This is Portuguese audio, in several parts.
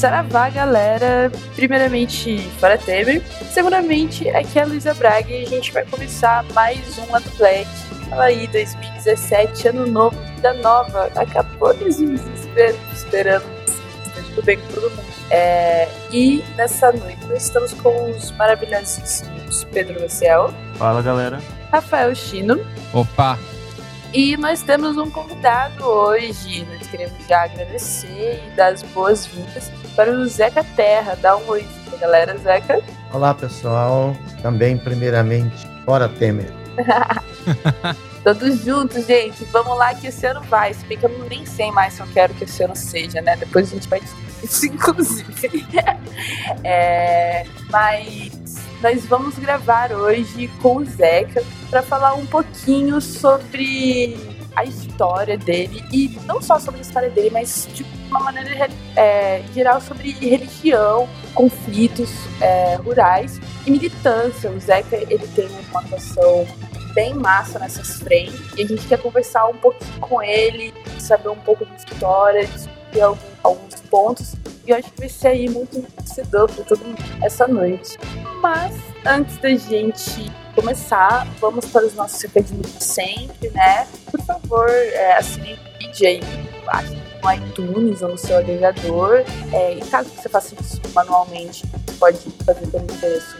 Saravá, galera. Primeiramente, para Temer. Seguramente, aqui é a Luísa Braga e a gente vai começar mais um Lado Black. Fala aí, 2017, ano novo, vida nova. Acabou de desespero, esperando. Tá tudo bem com todo mundo. É, e nessa noite nós estamos com os maravilhosos Pedro Maciel. Fala, galera. Rafael Chino. Opa! E nós temos um convidado hoje. Nós queremos já agradecer e dar as boas-vindas para o Zeca Terra. Dá um oi pra galera, Zeca. Olá, pessoal. Também, primeiramente, fora Temer. Todos juntos, gente. Vamos lá que esse ano vai. Se bem que eu nem sei mais se eu quero que esse ano seja, né? Depois a gente vai isso, inclusive. é, mas nós vamos gravar hoje com o Zeca para falar um pouquinho sobre a história dele e não só sobre a história dele, mas de uma maneira é, geral sobre religião, conflitos é, rurais e militância. O Zeca ele tem uma atuação bem massa nessas frentes e a gente quer conversar um pouquinho com ele, saber um pouco da história, discutir alguns, alguns pontos e acho que vai ser aí muito enriquecedor para todo mundo essa noite. Mas antes da gente começar, vamos para os nossos recadinhos de sempre, né? Por favor, é, assine o vídeo aí no iTunes ou no seu agregador. É, e caso você faça isso manualmente, pode fazer pelo endereço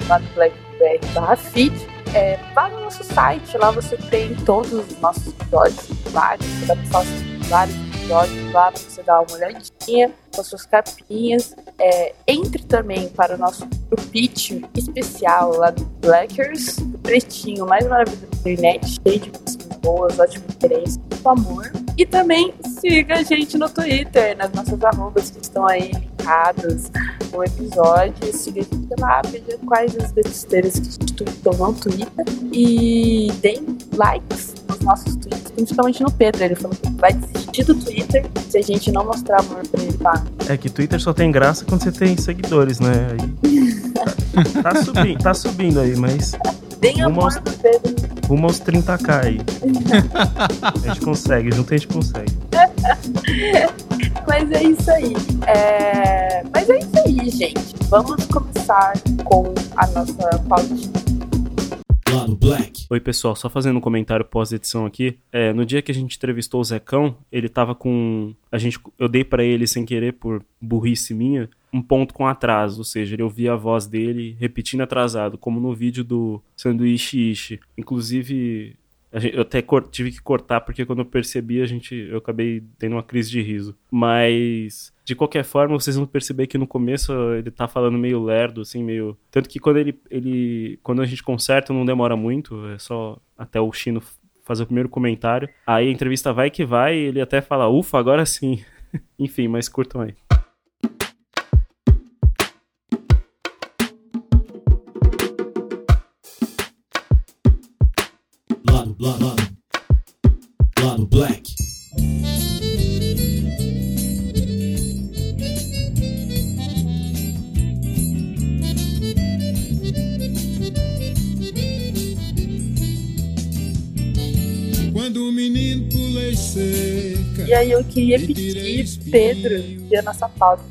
feed. É, vá no nosso site, lá você tem todos os nossos episódios, vários, você vai passar vários episódios lá para você dar uma olhadinha com as suas capinhas. É, entre também para o nosso grupinho especial lá do Blackers, o pretinho mais maravilhoso da internet, cheio de músicas boas, ótimas referências, muito amor. E também siga a gente no Twitter, nas nossas arrobas que estão aí linkadas no episódio. Siga a gente lá, veja quais as besteiras que a gente no Twitter. E deem likes nos nossos tweets, principalmente no Pedro. Ele falou que vai desistir do Twitter se a gente não mostrar amor pra ele, tá? É que Twitter só tem graça quando você tem seguidores, né? Aí, tá, tá, subindo, tá subindo aí, mas. Deem amor aos, pro Pedro. Rumo aos 30k aí. a gente consegue, junto a gente consegue. Mas é isso aí. É... Mas é isso aí, gente. Vamos começar com a nossa pauta Black. Oi, pessoal, só fazendo um comentário pós-edição aqui. É, no dia que a gente entrevistou o Zecão, ele tava com. A gente, eu dei para ele sem querer, por burrice minha, um ponto com atraso, ou seja, ele ouvia a voz dele repetindo atrasado, como no vídeo do Sanduíche Ishi. Inclusive, eu até tive que cortar porque quando eu percebi a gente eu acabei tendo uma crise de riso. Mas de qualquer forma, vocês vão perceber que no começo ele tá falando meio lerdo assim, meio tanto que quando ele ele quando a gente conserta não demora muito, é só até o Chino fazer o primeiro comentário. Aí a entrevista vai que vai, e ele até fala: "Ufa, agora sim". Enfim, mas curtam aí. E queria pedir Pedro e a nossa pauta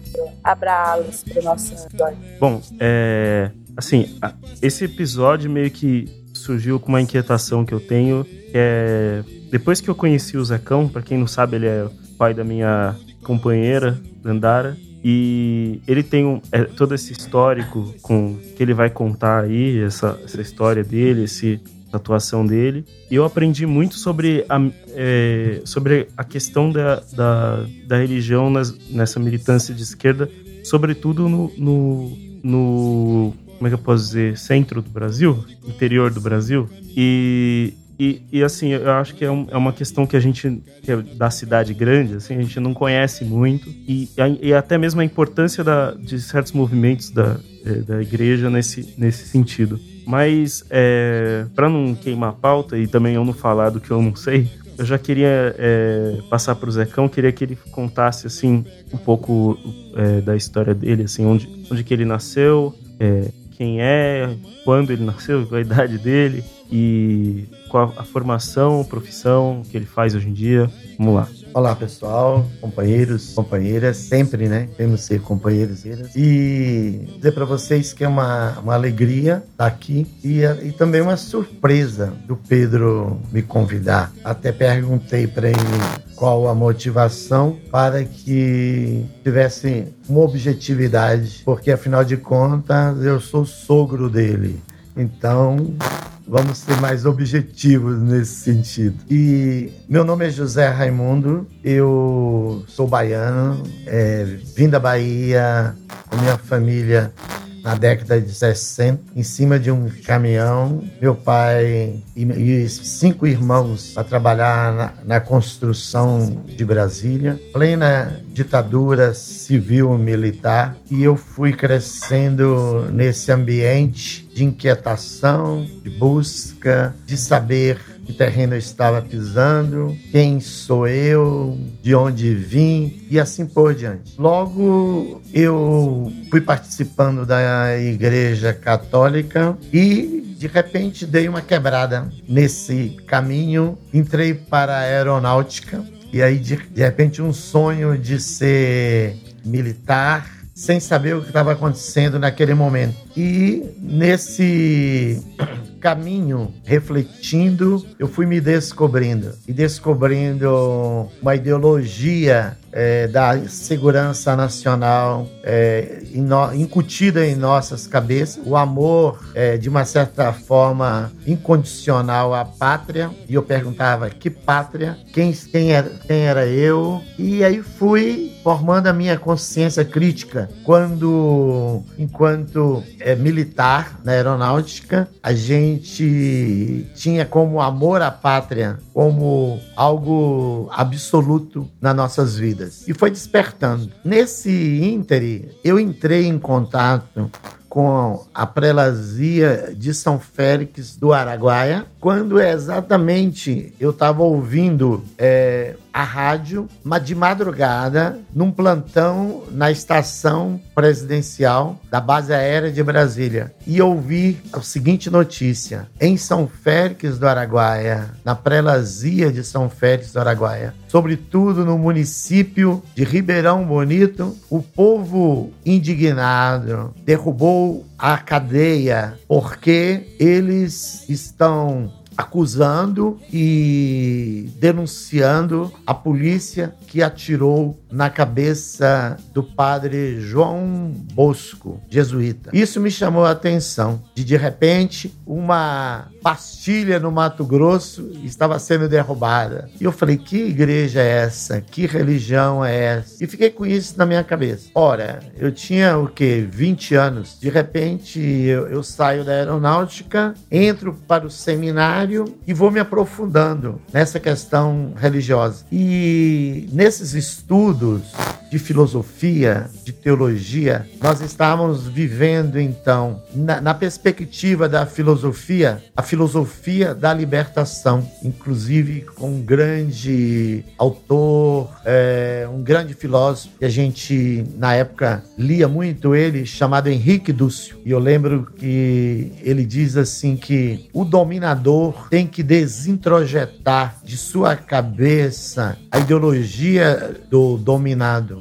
abra alas para nossa história. Bom, é assim, esse episódio meio que surgiu com uma inquietação que eu tenho, que é depois que eu conheci o Zecão, para quem não sabe, ele é o pai da minha companheira, Dandara, e ele tem um, é, todo esse histórico com que ele vai contar aí, essa, essa história dele, esse atuação dele. E eu aprendi muito sobre a, é, sobre a questão da, da, da religião nas, nessa militância de esquerda, sobretudo no, no, no como é que eu posso dizer, centro do Brasil, interior do Brasil. E, e, e assim, eu acho que é, um, é, uma questão que a gente, que é da cidade grande, assim, a gente não conhece muito. E, e até mesmo a importância da, de certos movimentos da, é, da igreja nesse, nesse sentido. Mas, é, para não queimar a pauta e também eu não falar do que eu não sei, eu já queria é, passar para o Zecão, queria que ele contasse assim um pouco é, da história dele, assim, onde, onde que ele nasceu, é, quem é, quando ele nasceu, a idade dele e qual a formação, profissão que ele faz hoje em dia. Vamos lá. Olá, pessoal, companheiros, companheiras, sempre, né? Temos que ser companheiros e dizer para vocês que é uma, uma alegria estar aqui e, e também uma surpresa do Pedro me convidar. Até perguntei para ele qual a motivação para que tivesse uma objetividade, porque afinal de contas eu sou sogro dele. Então, vamos ser mais objetivos nesse sentido. E meu nome é José Raimundo, eu sou baiano, é, vim da Bahia com minha família na década de 60, em cima de um caminhão. Meu pai e, e cinco irmãos para trabalhar na, na, construção de Brasília, plena ditadura civil-militar, e eu fui crescendo nesse ambiente de inquietação, de busca, de saber que terreno eu estava pisando, quem sou eu, de onde vim e assim por diante. Logo eu fui participando da Igreja Católica e de repente dei uma quebrada nesse caminho, entrei para a aeronáutica e aí de, de repente um sonho de ser militar sem saber o que estava acontecendo naquele momento. E nesse caminho, refletindo, eu fui me descobrindo e descobrindo uma ideologia é, da segurança nacional é, incutida em nossas cabeças, o amor, é, de uma certa forma, incondicional à pátria. E eu perguntava: que pátria? Quem, quem, era, quem era eu? E aí fui formando a minha consciência crítica quando, enquanto é, militar na aeronáutica, a gente tinha como amor à pátria como algo absoluto nas nossas vidas. E foi despertando. Nesse íntere, eu entrei em contato com a prelazia de São Félix do Araguaia, quando exatamente eu estava ouvindo é, a rádio de madrugada num plantão na estação presidencial da base aérea de Brasília. E ouvi a seguinte notícia: em São Félix do Araguaia, na prelazia de São Félix do Araguaia, sobretudo no município de Ribeirão Bonito, o povo indignado derrubou a cadeia porque eles estão acusando e denunciando a polícia que atirou na cabeça do padre João Bosco, jesuíta. Isso me chamou a atenção de de repente uma pastilha no Mato Grosso estava sendo derrubada. E eu falei: "Que igreja é essa? Que religião é essa?" E fiquei com isso na minha cabeça. Ora, eu tinha o que 20 anos. De repente eu, eu saio da aeronáutica, entro para o seminário e vou me aprofundando nessa questão religiosa. E nesses estudos de filosofia, de teologia, nós estávamos vivendo então, na, na, perspectiva da filosofia, a filosofia da libertação, inclusive com um grande autor, é, um grande filósofo, que a gente na época lia muito ele, chamado Henrique Dúcio. E eu lembro que ele diz assim que o dominador tem que desintrojetar de sua cabeça a ideologia do dominado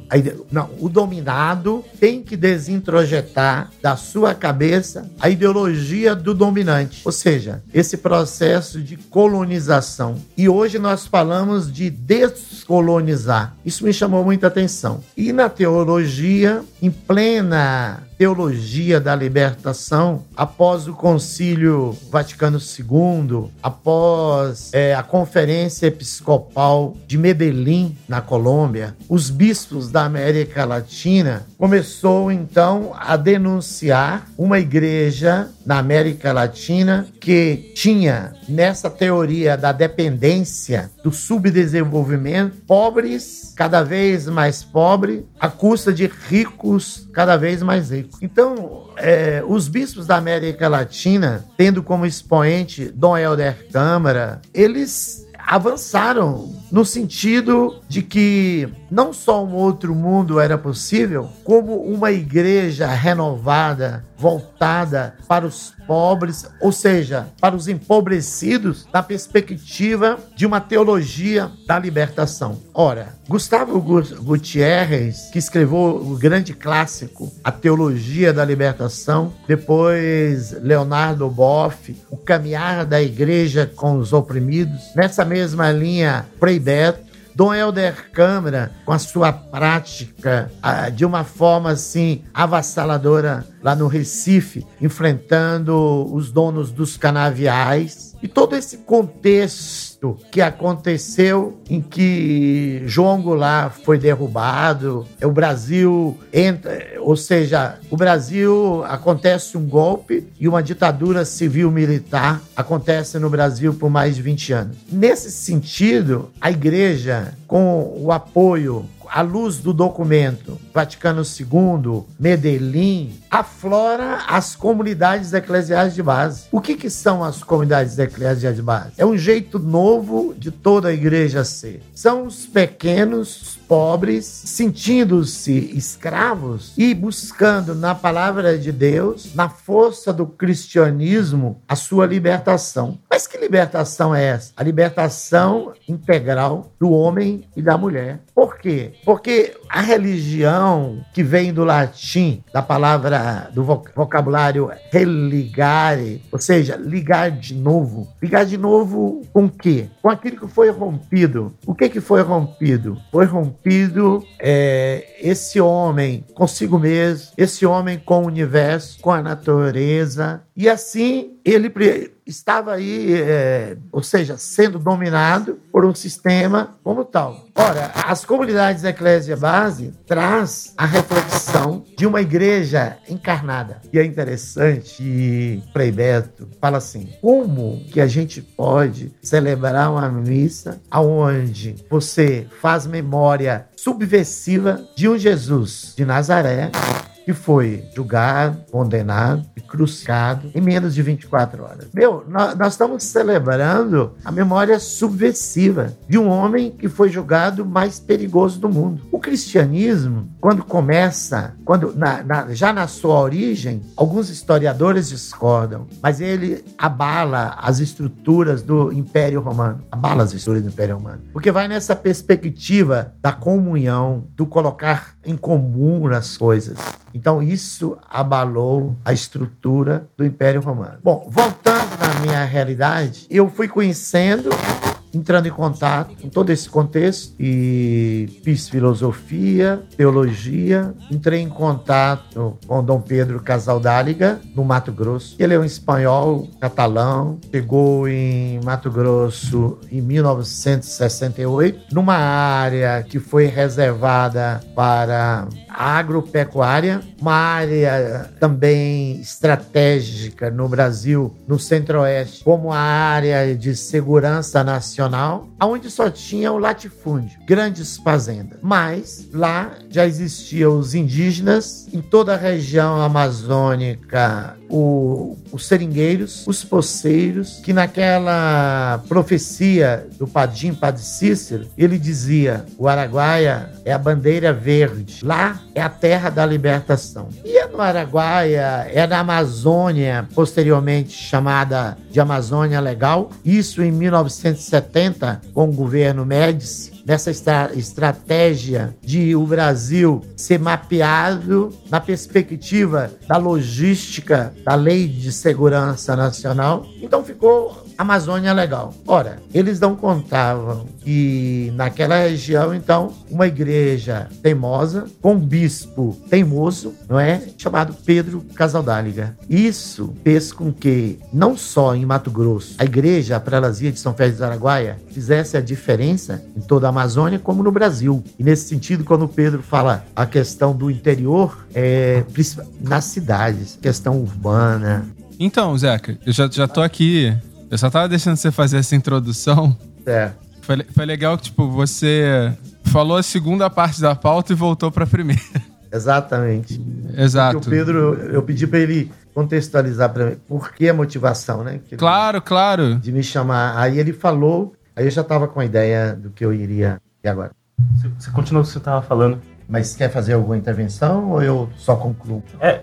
não, o dominado tem que desintrojetar da sua cabeça a ideologia do dominante, ou seja, esse processo de colonização. E hoje nós falamos de descolonizar. Isso me chamou muita atenção. E na teologia, em plena teologia da libertação após o Concílio Vaticano II, após é, a Conferência Episcopal de Medellín, na Colômbia, os bispos da América Latina começou então a denunciar uma igreja na América Latina que tinha nessa teoria da dependência, do subdesenvolvimento, pobres cada vez mais pobres, à custa de ricos cada vez mais ricos. Então, é, os bispos da América Latina, tendo como expoente Dom Helder Câmara, eles avançaram no sentido de que não só um outro mundo era possível, como uma igreja renovada, voltada para os pobres, ou seja, para os empobrecidos, na perspectiva de uma teologia da libertação. Ora, Gustavo Gutierrez, que escreveu o grande clássico A Teologia da Libertação, depois Leonardo Boff, O Caminhar da Igreja com os Oprimidos, nessa mesma linha, Frei Beto, Dom Helder Câmara, com a sua prática ah, de uma forma assim avassaladora lá no Recife, enfrentando os donos dos canaviais. E todo esse contexto que aconteceu em que João Goulart foi derrubado, o Brasil entra, ou seja, o Brasil acontece um golpe e uma ditadura civil militar acontece no Brasil por mais de 20 anos. Nesse sentido, a igreja com o apoio à luz do documento Vaticano II, Medellín, aflora as comunidades eclesiais de base. O que, que são as comunidades eclesiais de base? É um jeito novo de toda a igreja ser. São os pequenos, pobres, sentindo-se escravos e buscando na palavra de Deus, na força do cristianismo, a sua libertação. Mas que libertação é essa? A libertação integral do homem e da mulher. Por quê? Porque a religião que vem do latim, da palavra, do vocabulário religare, ou seja, ligar de novo. Ligar de novo com o quê? Com aquilo que foi rompido. O que, que foi rompido? Foi rompido é, esse homem consigo mesmo, esse homem com o universo, com a natureza. E assim ele estava aí, é, ou seja, sendo dominado por um sistema como tal. Ora, as comunidades Eclésia Base traz a reflexão de uma igreja encarnada. E é interessante que Frei Beto fala assim, como que a gente pode celebrar uma missa onde você faz memória subversiva de um Jesus de Nazaré que foi julgado, condenado e crucificado em menos de 24 horas. Meu, nós, nós, estamos celebrando a memória subversiva de um homem que foi julgado mais perigoso do mundo. O cristianismo, quando começa, quando na, na, já na sua origem, alguns historiadores discordam, mas ele abala as estruturas do Império Romano, abala as estruturas do Império Romano, porque vai nessa perspectiva da comunhão, do colocar em comum as coisas. Então, isso abalou a estrutura do Império Romano. Bom, voltando na minha realidade, eu fui conhecendo entrando em contato com todo esse contexto e fiz filosofia, teologia, entrei em contato com Dom Pedro Casaldáliga no Mato Grosso. Ele é um espanhol catalão, chegou em Mato Grosso em 1968, numa área que foi reservada para agropecuária, uma área também estratégica no Brasil, no Centro-Oeste, como a área de segurança nacional nacional, onde só tinha o latifúndio, grandes fazendas. Mas lá já existiam os indígenas em toda a região amazônica, o, os seringueiros, os poceiros, que naquela profecia do Padim Padre Cícero, ele dizia: o Araguaia é a bandeira verde, lá é a terra da libertação. E é no Araguaia, é na Amazônia, posteriormente chamada de Amazônia Legal, isso em 1970, com o governo Médici, nessa estra estratégia de o Brasil ser mapeado na perspectiva da logística da Lei de Segurança Nacional. Então ficou Amazônia legal. Ora, eles não contavam que naquela região, então, uma igreja teimosa, com um bispo teimoso, não é? Chamado Pedro Casaldáliga. Isso fez com que, não só em Mato Grosso, a igreja, a prelazia de São Félix do Araguaia, fizesse a diferença em toda a Amazônia, como no Brasil. E nesse sentido, quando Pedro fala a questão do interior, é, nas cidades, questão urbana, então, Zeca, eu já, já tô aqui eu só tava deixando você fazer essa introdução. É. Foi, foi legal que, tipo, você falou a segunda parte da pauta e voltou pra primeira. Exatamente. Exato. Porque o Pedro, eu pedi para ele contextualizar para mim por que a motivação, né? claro, claro. De me chamar. Aí ele falou Aí eu já estava com a ideia do que eu iria e agora. Você, você continua o que você estava falando. Mas quer fazer alguma intervenção ou eu só concluo? É.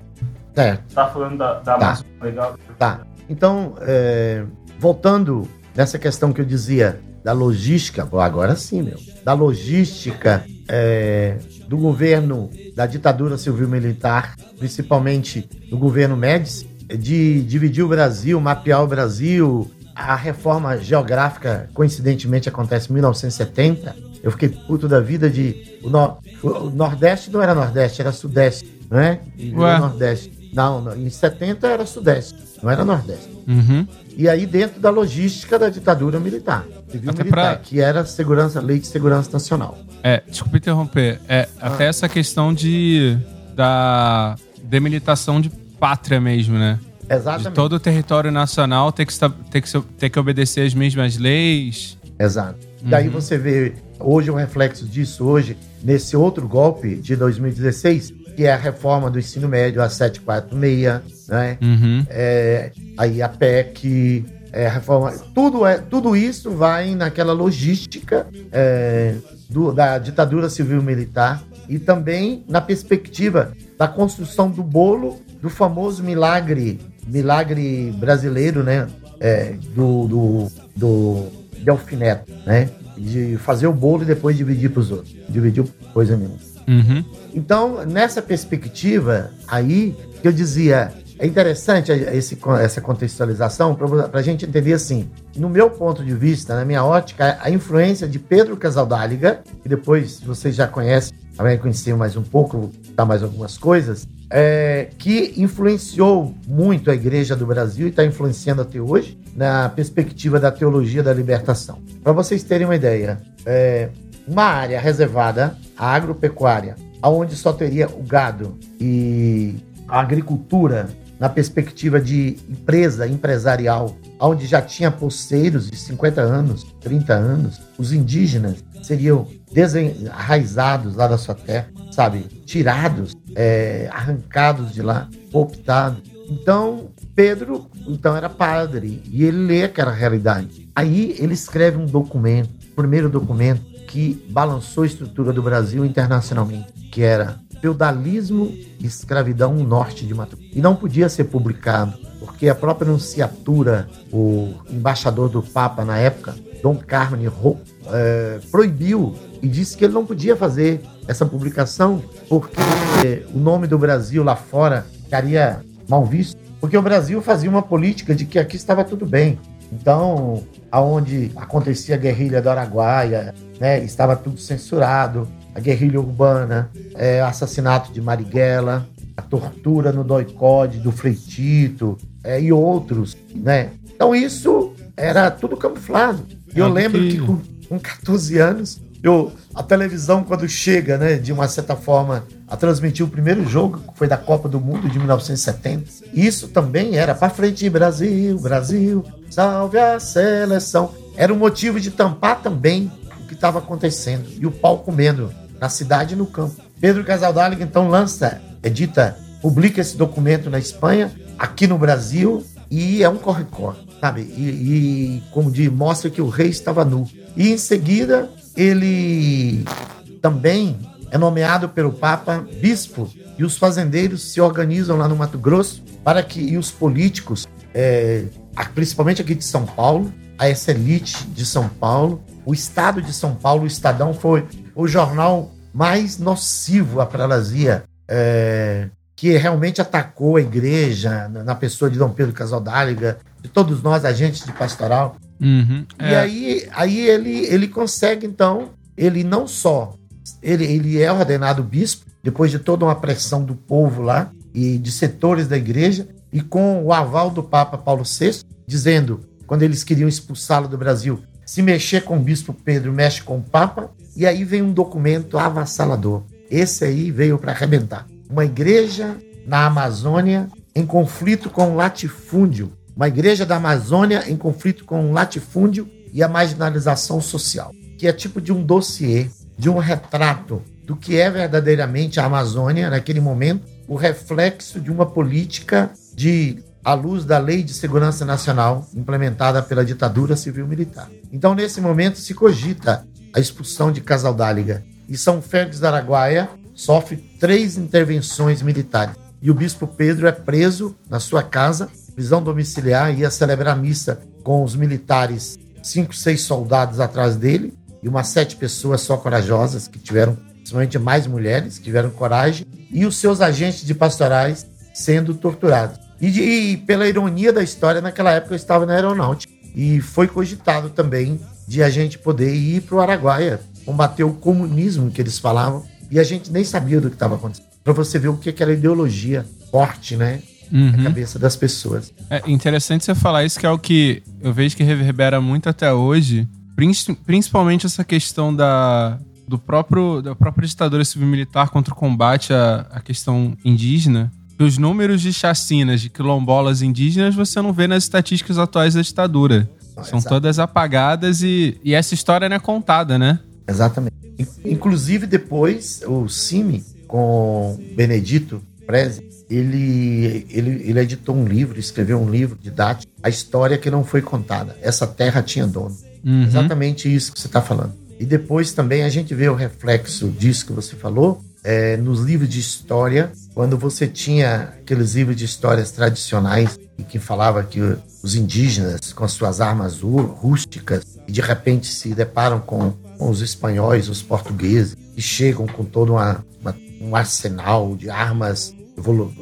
Certo. Você estava falando da, da Tá. Legal. Tá. Então, é, voltando nessa questão que eu dizia da logística, agora sim, meu, da logística é, do governo da ditadura civil-militar, principalmente do governo Médici, de dividir o Brasil, mapear o Brasil. A reforma geográfica, coincidentemente, acontece em 1970. Eu fiquei puto da vida de. O, no- o Nordeste não era Nordeste, era Sudeste, não é? Nordeste. Não, não, em 70 era Sudeste, não era Nordeste. Uhum. E aí dentro da logística da ditadura militar, civil Até militar, pra- que era segurança, lei de segurança nacional. É, desculpa interromper. É, Ah. até essa questão de da demilitação de pátria mesmo, né? De Exatamente. todo o território nacional ter que, ter que, ter que obedecer as mesmas leis. Exato. Daí Uhum. você vê hoje o reflexo disso hoje nesse outro golpe de 2016, que é a reforma do ensino médio a 746, né? Uhum. É, aí a PEC, é, a reforma, tudo é, tudo isso vai naquela logística é, do- da ditadura civil militar e também na perspectiva da construção do bolo do famoso milagre, milagre brasileiro, né? É, do, do, do Delfim Neto, né? De fazer o bolo e depois dividir para os outros. Dividiu coisa nenhuma. Uhum. Então, nessa perspectiva aí, que eu dizia, é interessante esse, essa contextualização para a gente entender assim, no meu ponto de vista, na minha ótica, a influência de Pedro Casaldáliga, que depois vocês já conhecem, também conheciam mais um pouco, dar mais algumas coisas, é, que influenciou muito a Igreja do Brasil e está influenciando até hoje na perspectiva da teologia da libertação. Para vocês terem uma ideia, é, uma área reservada à agropecuária, aonde só teria o gado e a agricultura na perspectiva de empresa empresarial, onde já tinha poceiros de 50 anos, 30 anos, os indígenas seriam desenraizados lá da sua terra, sabe? Tirados, é, arrancados de lá, optados. Então, Pedro, então era padre, e ele lê aquela realidade. Aí ele escreve um documento, primeiro documento que balançou a estrutura do Brasil internacionalmente, que era Feudalismo e Escravidão no Norte de Mato. E não podia ser publicado, porque a própria Nunciatura, o embaixador do Papa na época, Dom Carmine Ro, eh, proibiu e disse que ele não podia fazer essa publicação porque o nome do Brasil lá fora ficaria mal visto, porque o Brasil fazia uma política de que aqui estava tudo bem. Então, aonde acontecia a guerrilha do Araguaia, né, estava tudo censurado, a guerrilha urbana, é, assassinato de Marighella, a tortura no doicode do Freitito é, e outros, né? Então isso era tudo camuflado. E eu lembro que- que com, com 14 anos, eu, a televisão quando chega, né, de uma certa forma, a transmitir o primeiro jogo, que foi da Copa do Mundo de 1970, isso também era para frente Brasil, Brasil, salve a seleção. Era um motivo de tampar também o que estava acontecendo e o pau comendo na cidade e no campo. Pedro Casaldáliga então lança, edita, publica esse documento na Espanha, aqui no Brasil e é um corre-corre, sabe? E, e como diz, mostra que o rei estava nu. E em seguida ele também é nomeado pelo Papa bispo e os fazendeiros se organizam lá no Mato Grosso para que e os políticos, é, principalmente aqui de São Paulo, a essa elite de São Paulo, o Estado de São Paulo, o Estadão foi o jornal mais nocivo à prelazia, é, que realmente atacou a igreja na pessoa de Dom Pedro Casaldáliga, de todos nós agentes de pastoral. Uhum. E aí, aí ele, ele consegue, então, ele não só, ele, ele é ordenado bispo, depois de toda uma pressão do povo lá e de setores da igreja, e com o aval do Papa Paulo VI, dizendo, quando eles queriam expulsá-lo do Brasil, se mexer com o bispo Pedro, mexe com o Papa, e aí vem um documento avassalador. Esse aí veio para arrebentar. Uma igreja na Amazônia em conflito com o latifúndio. Uma igreja da Amazônia em conflito com o latifúndio e a marginalização social. Que é tipo de um dossiê, de um retrato do que é verdadeiramente a Amazônia naquele momento, o reflexo de uma política de à luz da Lei de Segurança Nacional implementada pela ditadura civil-militar. Então, nesse momento, se cogita a expulsão de Casaldáliga. E São Félix da Araguaia sofre três intervenções militares. E o bispo Pedro é preso na sua casa, prisão domiciliar, ia celebrar missa com os militares, cinco, seis soldados atrás dele, e umas sete pessoas só corajosas, que tiveram, principalmente mais mulheres, que tiveram coragem, e os seus agentes de pastorais sendo torturados. E, e pela ironia da história, naquela época eu estava na aeronáutica, e foi cogitado também de a gente poder ir para o Araguaia, combater o comunismo que eles falavam, e a gente nem sabia do que estava acontecendo. Para você ver o que, que era ideologia forte, né? Uhum. Na cabeça das pessoas. É interessante você falar isso, que é o que eu vejo que reverbera muito até hoje, princi- principalmente essa questão da, do próprio, da própria ditadura civil-militar contra o combate à, à questão indígena. Os números de chacinas de quilombolas indígenas você não vê nas estatísticas atuais da ditadura. São Exato. todas apagadas e, e essa história não é contada, né? Exatamente. In- Inclusive, depois, o Cime, com Benedito Prezi, ele, ele, ele editou um livro, escreveu um livro didático, a história que não foi contada. Essa terra tinha dono. Uhum. Exatamente isso que você está falando. E depois também a gente vê o reflexo disso que você falou é, nos livros de história, quando você tinha aqueles livros de histórias tradicionais e que falava que os indígenas com as suas armas rústicas e de repente se deparam com, com os espanhóis, os portugueses e chegam com todo uma, uma- um arsenal de armas,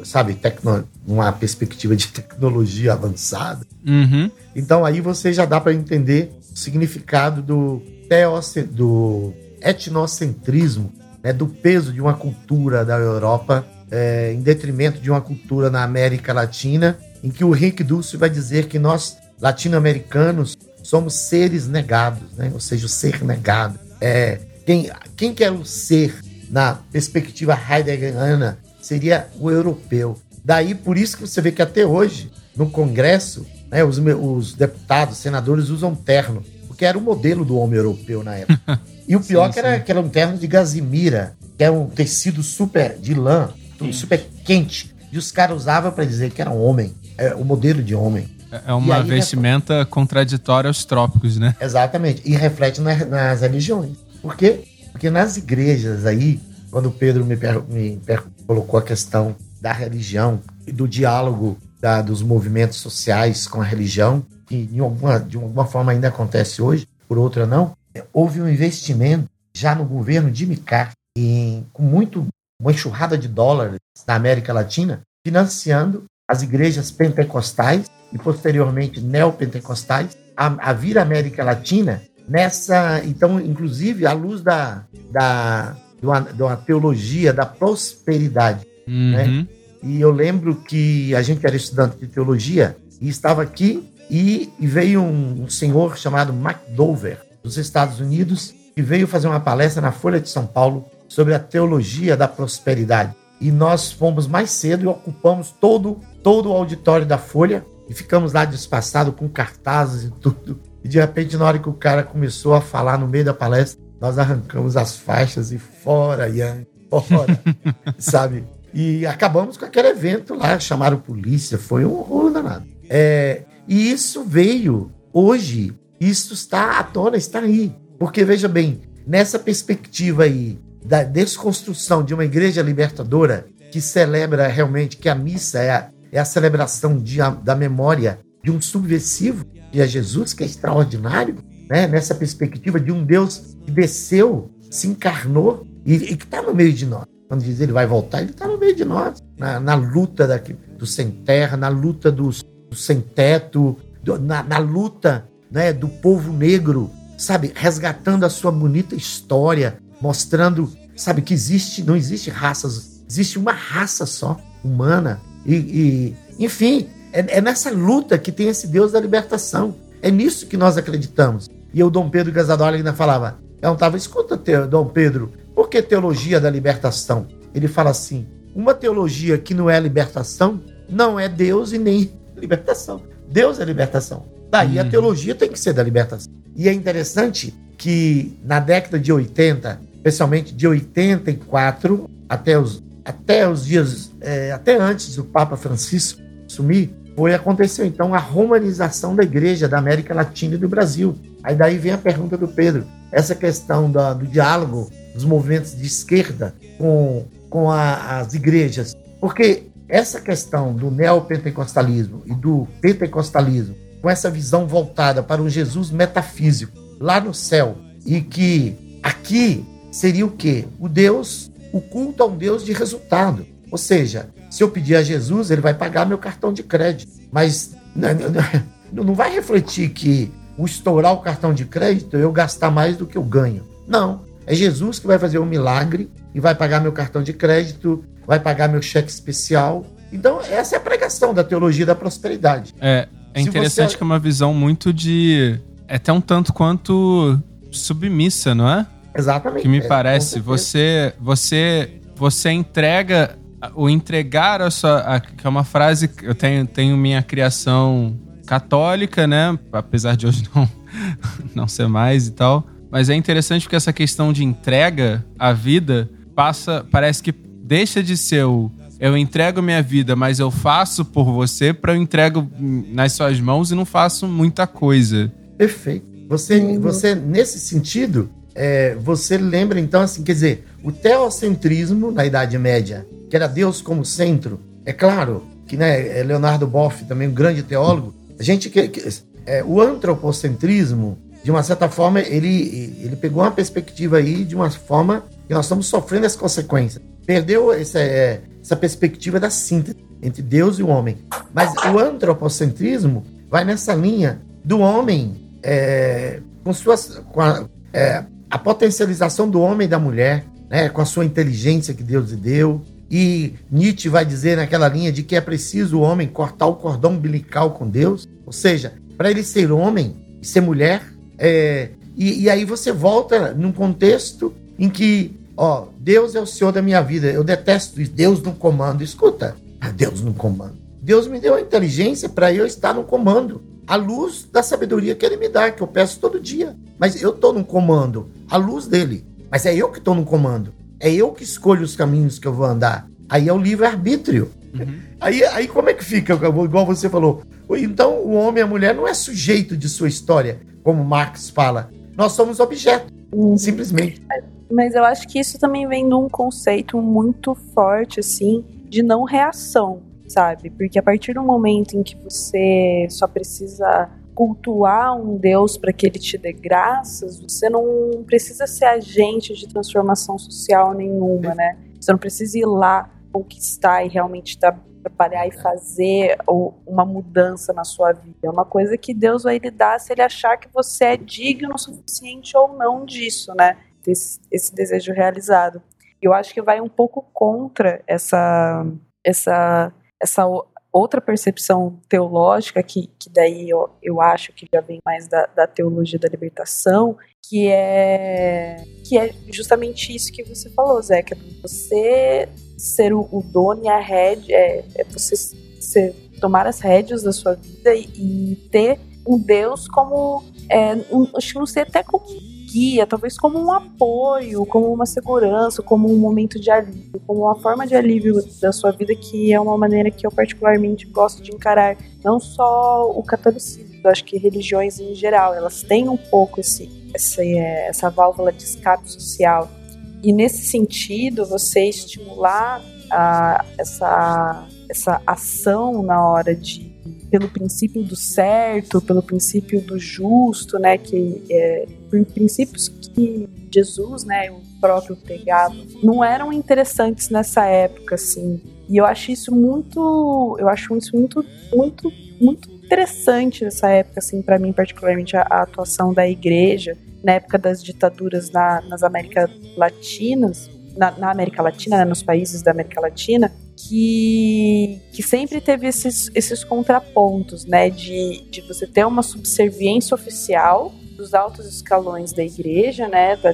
sabe, tecno, uma perspectiva de tecnologia avançada. Uhum. Então aí você já dá para entender o significado do, teoce, do etnocentrismo, né, do peso de uma cultura da Europa é, em detrimento de uma cultura na América Latina, em que o Henrique Dulce vai dizer que nós, latino-americanos, somos seres negados, né? ou seja, o ser negado. É, quem, quem quer o ser na perspectiva heideggeriana seria o europeu. Daí, por isso que você vê que até hoje, no Congresso, né, os, os deputados, senadores usam terno, porque era o modelo do homem europeu na época. E o pior Sim, que, era, sim. que era um terno de gazimira, que é um tecido super de lã, tudo super quente. E os caras usavam para dizer que era um homem, é, o modelo de homem. É E uma aí, vestimenta contraditória aos trópicos, né? Exatamente. E reflete na- nas religiões. Por quê? Porque nas igrejas aí, quando o Pedro me, me colocou a questão da religião e do diálogo da- dos movimentos sociais com a religião, que de alguma, de alguma forma ainda acontece hoje, por outra não, houve um investimento já no governo Jimmy Carter, em, com muito, uma enxurrada de dólares na América Latina, financiando as igrejas pentecostais e posteriormente neopentecostais a, a vir à América Latina nessa, então, inclusive, à luz da, da, de, uma, de uma teologia da prosperidade. Uhum. E eu lembro que a gente era estudante de teologia e estava aqui e, e veio um, um senhor chamado McDover, dos Estados Unidos, que veio fazer uma palestra na Folha de São Paulo sobre a teologia da prosperidade. E nós fomos mais cedo e ocupamos todo, todo o auditório da Folha e ficamos lá despassado com cartazes e tudo. E de repente, na hora que o cara começou a falar no meio da palestra, nós arrancamos as faixas e fora, Ian, fora, sabe? E acabamos com aquele evento lá, chamaram polícia, foi um horror danado. É, e isso veio hoje, isso está à tona, está aí. Porque veja bem, nessa perspectiva aí da desconstrução de uma igreja libertadora que celebra realmente que a missa é a, é a celebração de, a- da memória de um subversivo, que é Jesus, que é extraordinário, né? nessa perspectiva de um Deus que desceu, se encarnou e, e que está no meio de nós. Quando diz ele vai voltar, ele está no meio de nós, na, na luta daqui, do sem terra, na luta dos sem teto, do- na, na luta né, do povo negro, sabe, resgatando a sua bonita história, mostrando, sabe, que existe, não existe raças, existe uma raça só, humana. E, e, enfim, é, é nessa luta que tem esse Deus da libertação. É nisso que nós acreditamos. E o Dom Pedro Gasadoli ainda falava, perguntava, escuta, Teo- Dom Pedro, por que teologia da libertação? Ele fala assim, uma teologia que não é libertação, não é Deus e nem libertação. Deus é libertação. Daí a Uhum. teologia tem que ser da libertação. E é interessante que na década de 80, especialmente de 84 até os, até os dias, é, até antes do Papa Francisco assumir, foi aconteceu então a romanização da igreja da América Latina e do Brasil. Aí daí vem a pergunta do Pedro, essa questão da, do diálogo dos movimentos de esquerda com, com a, as igrejas, porque essa questão do neopentecostalismo e do pentecostalismo, com essa visão voltada para um Jesus metafísico lá no céu, e que aqui seria o quê? O Deus, o culto a um Deus de resultado. Ou seja, se eu pedir a Jesus, ele vai pagar meu cartão de crédito. Mas não vai refletir que o estourar o cartão de crédito eu gastar mais do que eu ganho. Não. É Jesus que vai fazer um milagre e vai pagar meu cartão de crédito, vai pagar meu cheque especial. Então, essa é a pregação da teologia da prosperidade. É, é interessante você... que é uma visão muito de. É até um tanto quanto submissa, não é? Exatamente. Que me é, parece. Você, você, você entrega. O entregar a sua. A, que é uma frase que eu tenho, tenho minha criação católica, né? Apesar de hoje não, não ser mais e tal. Mas é interessante porque essa questão de entrega à vida passa, parece que deixa de ser o eu entrego minha vida, mas eu faço por você, para eu entrego nas suas mãos e não faço muita coisa. Perfeito. Você, você nesse sentido, é, você lembra então assim, quer dizer, o teocentrismo na Idade Média, que era Deus como centro, é claro que né, é Leonardo Boff, também um grande teólogo, a gente que, que é, o antropocentrismo, de uma certa forma, ele, ele pegou uma perspectiva aí de uma forma que nós estamos sofrendo as consequências. Perdeu essa, é, essa perspectiva da síntese entre Deus e o homem. Mas o antropocentrismo vai nessa linha do homem é, com, suas, com a, é, a, potencialização do homem e da mulher, né, com a sua inteligência que Deus lhe deu. E Nietzsche vai dizer naquela linha de que é preciso o homem cortar o cordão umbilical com Deus, ou seja, para ele ser homem e ser mulher. É, e, e aí você volta num contexto em que Ó, Deus é o Senhor da minha vida. Eu detesto isso. Deus no comando. Escuta, ah, Deus no comando. Deus me deu a inteligência para eu estar no comando. A luz da sabedoria que Ele me dá, que eu peço todo dia. Mas eu estou no comando. A luz dele. Mas é eu que estou no comando. É eu que escolho os caminhos que eu vou andar. Aí é o livre-arbítrio. Uhum. Aí, aí como é que fica? Igual você falou. Então o homem e a mulher não é sujeito de sua história, como Marx fala. Nós somos objeto. Uhum. Simplesmente. Mas eu acho que isso também vem de um conceito muito forte, assim, de não reação, sabe? Porque a partir do momento em que você só precisa cultuar um Deus para que ele te dê graças, você não precisa ser agente de transformação social nenhuma, né? Você não precisa ir lá conquistar e realmente trabalhar e fazer uma mudança na sua vida. É uma coisa que Deus vai lhe dar se ele achar que você é digno o suficiente ou não disso, né? esse, esse desejo realizado. Eu acho que vai um pouco contra essa, essa, essa outra percepção teológica, que, que daí eu, eu acho que já vem mais da, da teologia da libertação, que é, que é justamente isso que você falou, que é você ser o, o dono e a rédea, é, é você ser, tomar as rédeas da sua vida e, e ter um Deus como, é, um, acho que não sei até como guia, talvez como um apoio, como uma segurança, como um momento de alívio, como uma forma de alívio da sua vida, que é uma maneira que eu particularmente gosto de encarar não só o catolicismo, acho que religiões em geral, elas têm um pouco esse, essa, é, essa válvula de escape social. E nesse sentido, você estimular a, essa, essa ação na hora de pelo princípio do certo, pelo princípio do justo, né, que é, princípios que Jesus, né, o próprio pregava, não eram interessantes nessa época, assim. E eu acho isso muito, eu acho isso muito, muito, muito interessante nessa época, assim, para mim particularmente a, a, atuação da igreja na época das ditaduras na, nas Américas Latinas, na, na América Latina, né, nos países da América Latina, que, que sempre teve esses, esses contrapontos, né? De, de você ter uma subserviência oficial dos altos escalões da igreja, né? Da,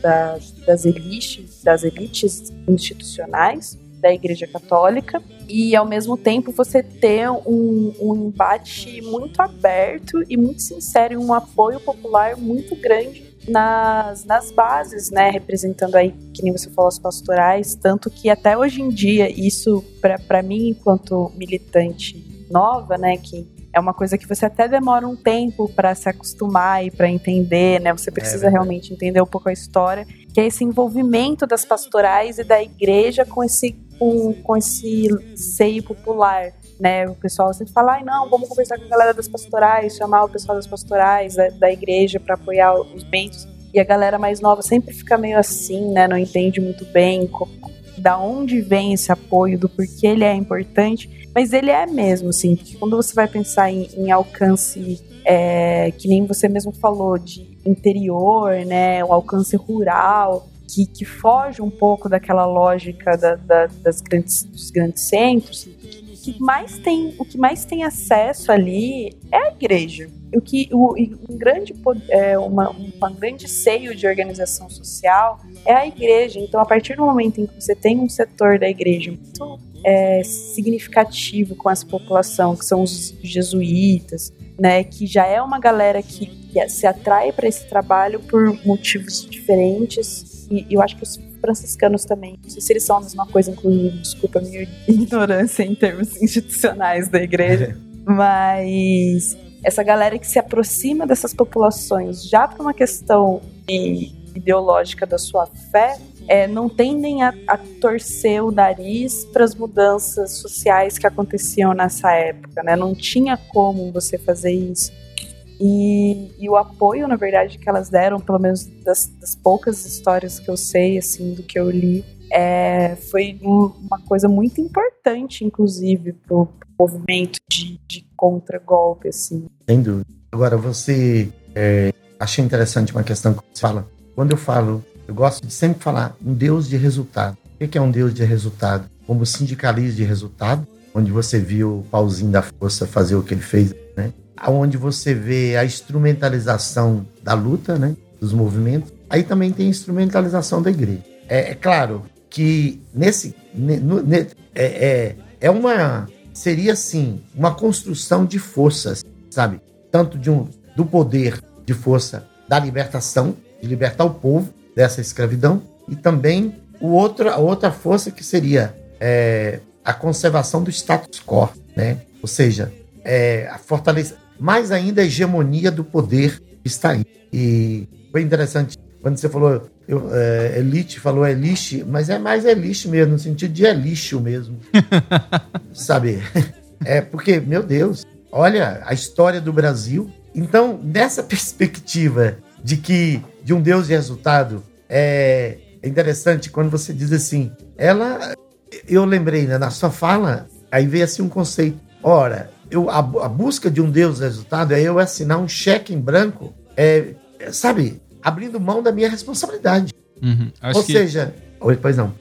da, das, elites, das elites institucionais da igreja católica e ao mesmo tempo você ter um, um embate muito aberto e muito sincero e um apoio popular muito grande nas, nas bases, né, representando aí, que nem você falou, as pastorais, tanto que até hoje em dia, isso, para mim, enquanto militante nova, né, que é uma coisa que você até demora um tempo para se acostumar e para entender, né? Você precisa verdade. realmente entender um pouco a história, que é esse envolvimento das pastorais e da igreja com esse com, com esse seio popular, né? O pessoal sempre fala, ai não, vamos conversar com a galera das pastorais, chamar o pessoal das pastorais da, da igreja para apoiar os bentos. E a galera mais nova sempre fica meio assim, né? Não entende muito bem co- da onde vem esse apoio, do porquê ele é importante. Mas ele é mesmo, assim, quando você vai pensar em, em alcance, é, que nem você mesmo falou, de interior, né? O alcance rural, que, que foge um pouco daquela lógica da- da- das grandes, dos grandes centros. Que mais tem, o que mais tem acesso ali é a igreja. O que o, um grande é, uma, uma grande seio de organização social é a igreja. Então, a partir do momento em que você tem um setor da igreja muito é, significativo com essa população, que são os jesuítas, né, que já é uma galera que, que se atrai para esse trabalho por motivos diferentes. E eu acho que os franciscanos também, não sei se eles são a mesma coisa, inclusive, desculpa a minha ignorância em termos institucionais da igreja, mas essa galera que se aproxima dessas populações já por uma questão de- ideológica da sua fé, é, não tendem a, a torcer o nariz para as mudanças sociais que aconteciam nessa época, né? Não tinha como você fazer isso. E, e o apoio, na verdade, que elas deram, pelo menos das, das poucas histórias que eu sei, assim, do que eu li, é, foi um- uma coisa muito importante, inclusive, pro, pro movimento de, de contra-golpe, assim. Sem dúvida. Agora, você. É, achei interessante uma questão que você fala. Quando eu falo, eu gosto de sempre falar um Deus de resultado. O que é um Deus de resultado? Como sindicalista de resultado, onde você viu o pauzinho da força fazer o que ele fez, né? Onde você vê a instrumentalização da luta, né? Dos movimentos. Aí também tem a instrumentalização da igreja. É, é claro que nesse. ne- é, é, é uma. Seria assim, uma construção de forças, sabe? Tanto de um, do poder de força da libertação, de libertar o povo dessa escravidão, e também o outro, a outra força que seria é, a conservação do status quo, né? Ou seja, é, a fortaleza, mais ainda a hegemonia do poder está aí. E foi interessante quando você falou eu, é, elite, falou elite, mas é mais elite mesmo, no sentido de é lixo mesmo. Sabe? É porque, meu Deus, olha a história do Brasil. Então, nessa perspectiva de que de um Deus de resultado, é interessante quando você diz assim, ela, eu lembrei né, na sua fala, aí veio assim um conceito. Ora, eu, a, a busca de um Deus de resultado é eu assinar um cheque em branco, é, é, sabe, abrindo mão da minha responsabilidade. Uhum. Ou que seja, oi, pois não.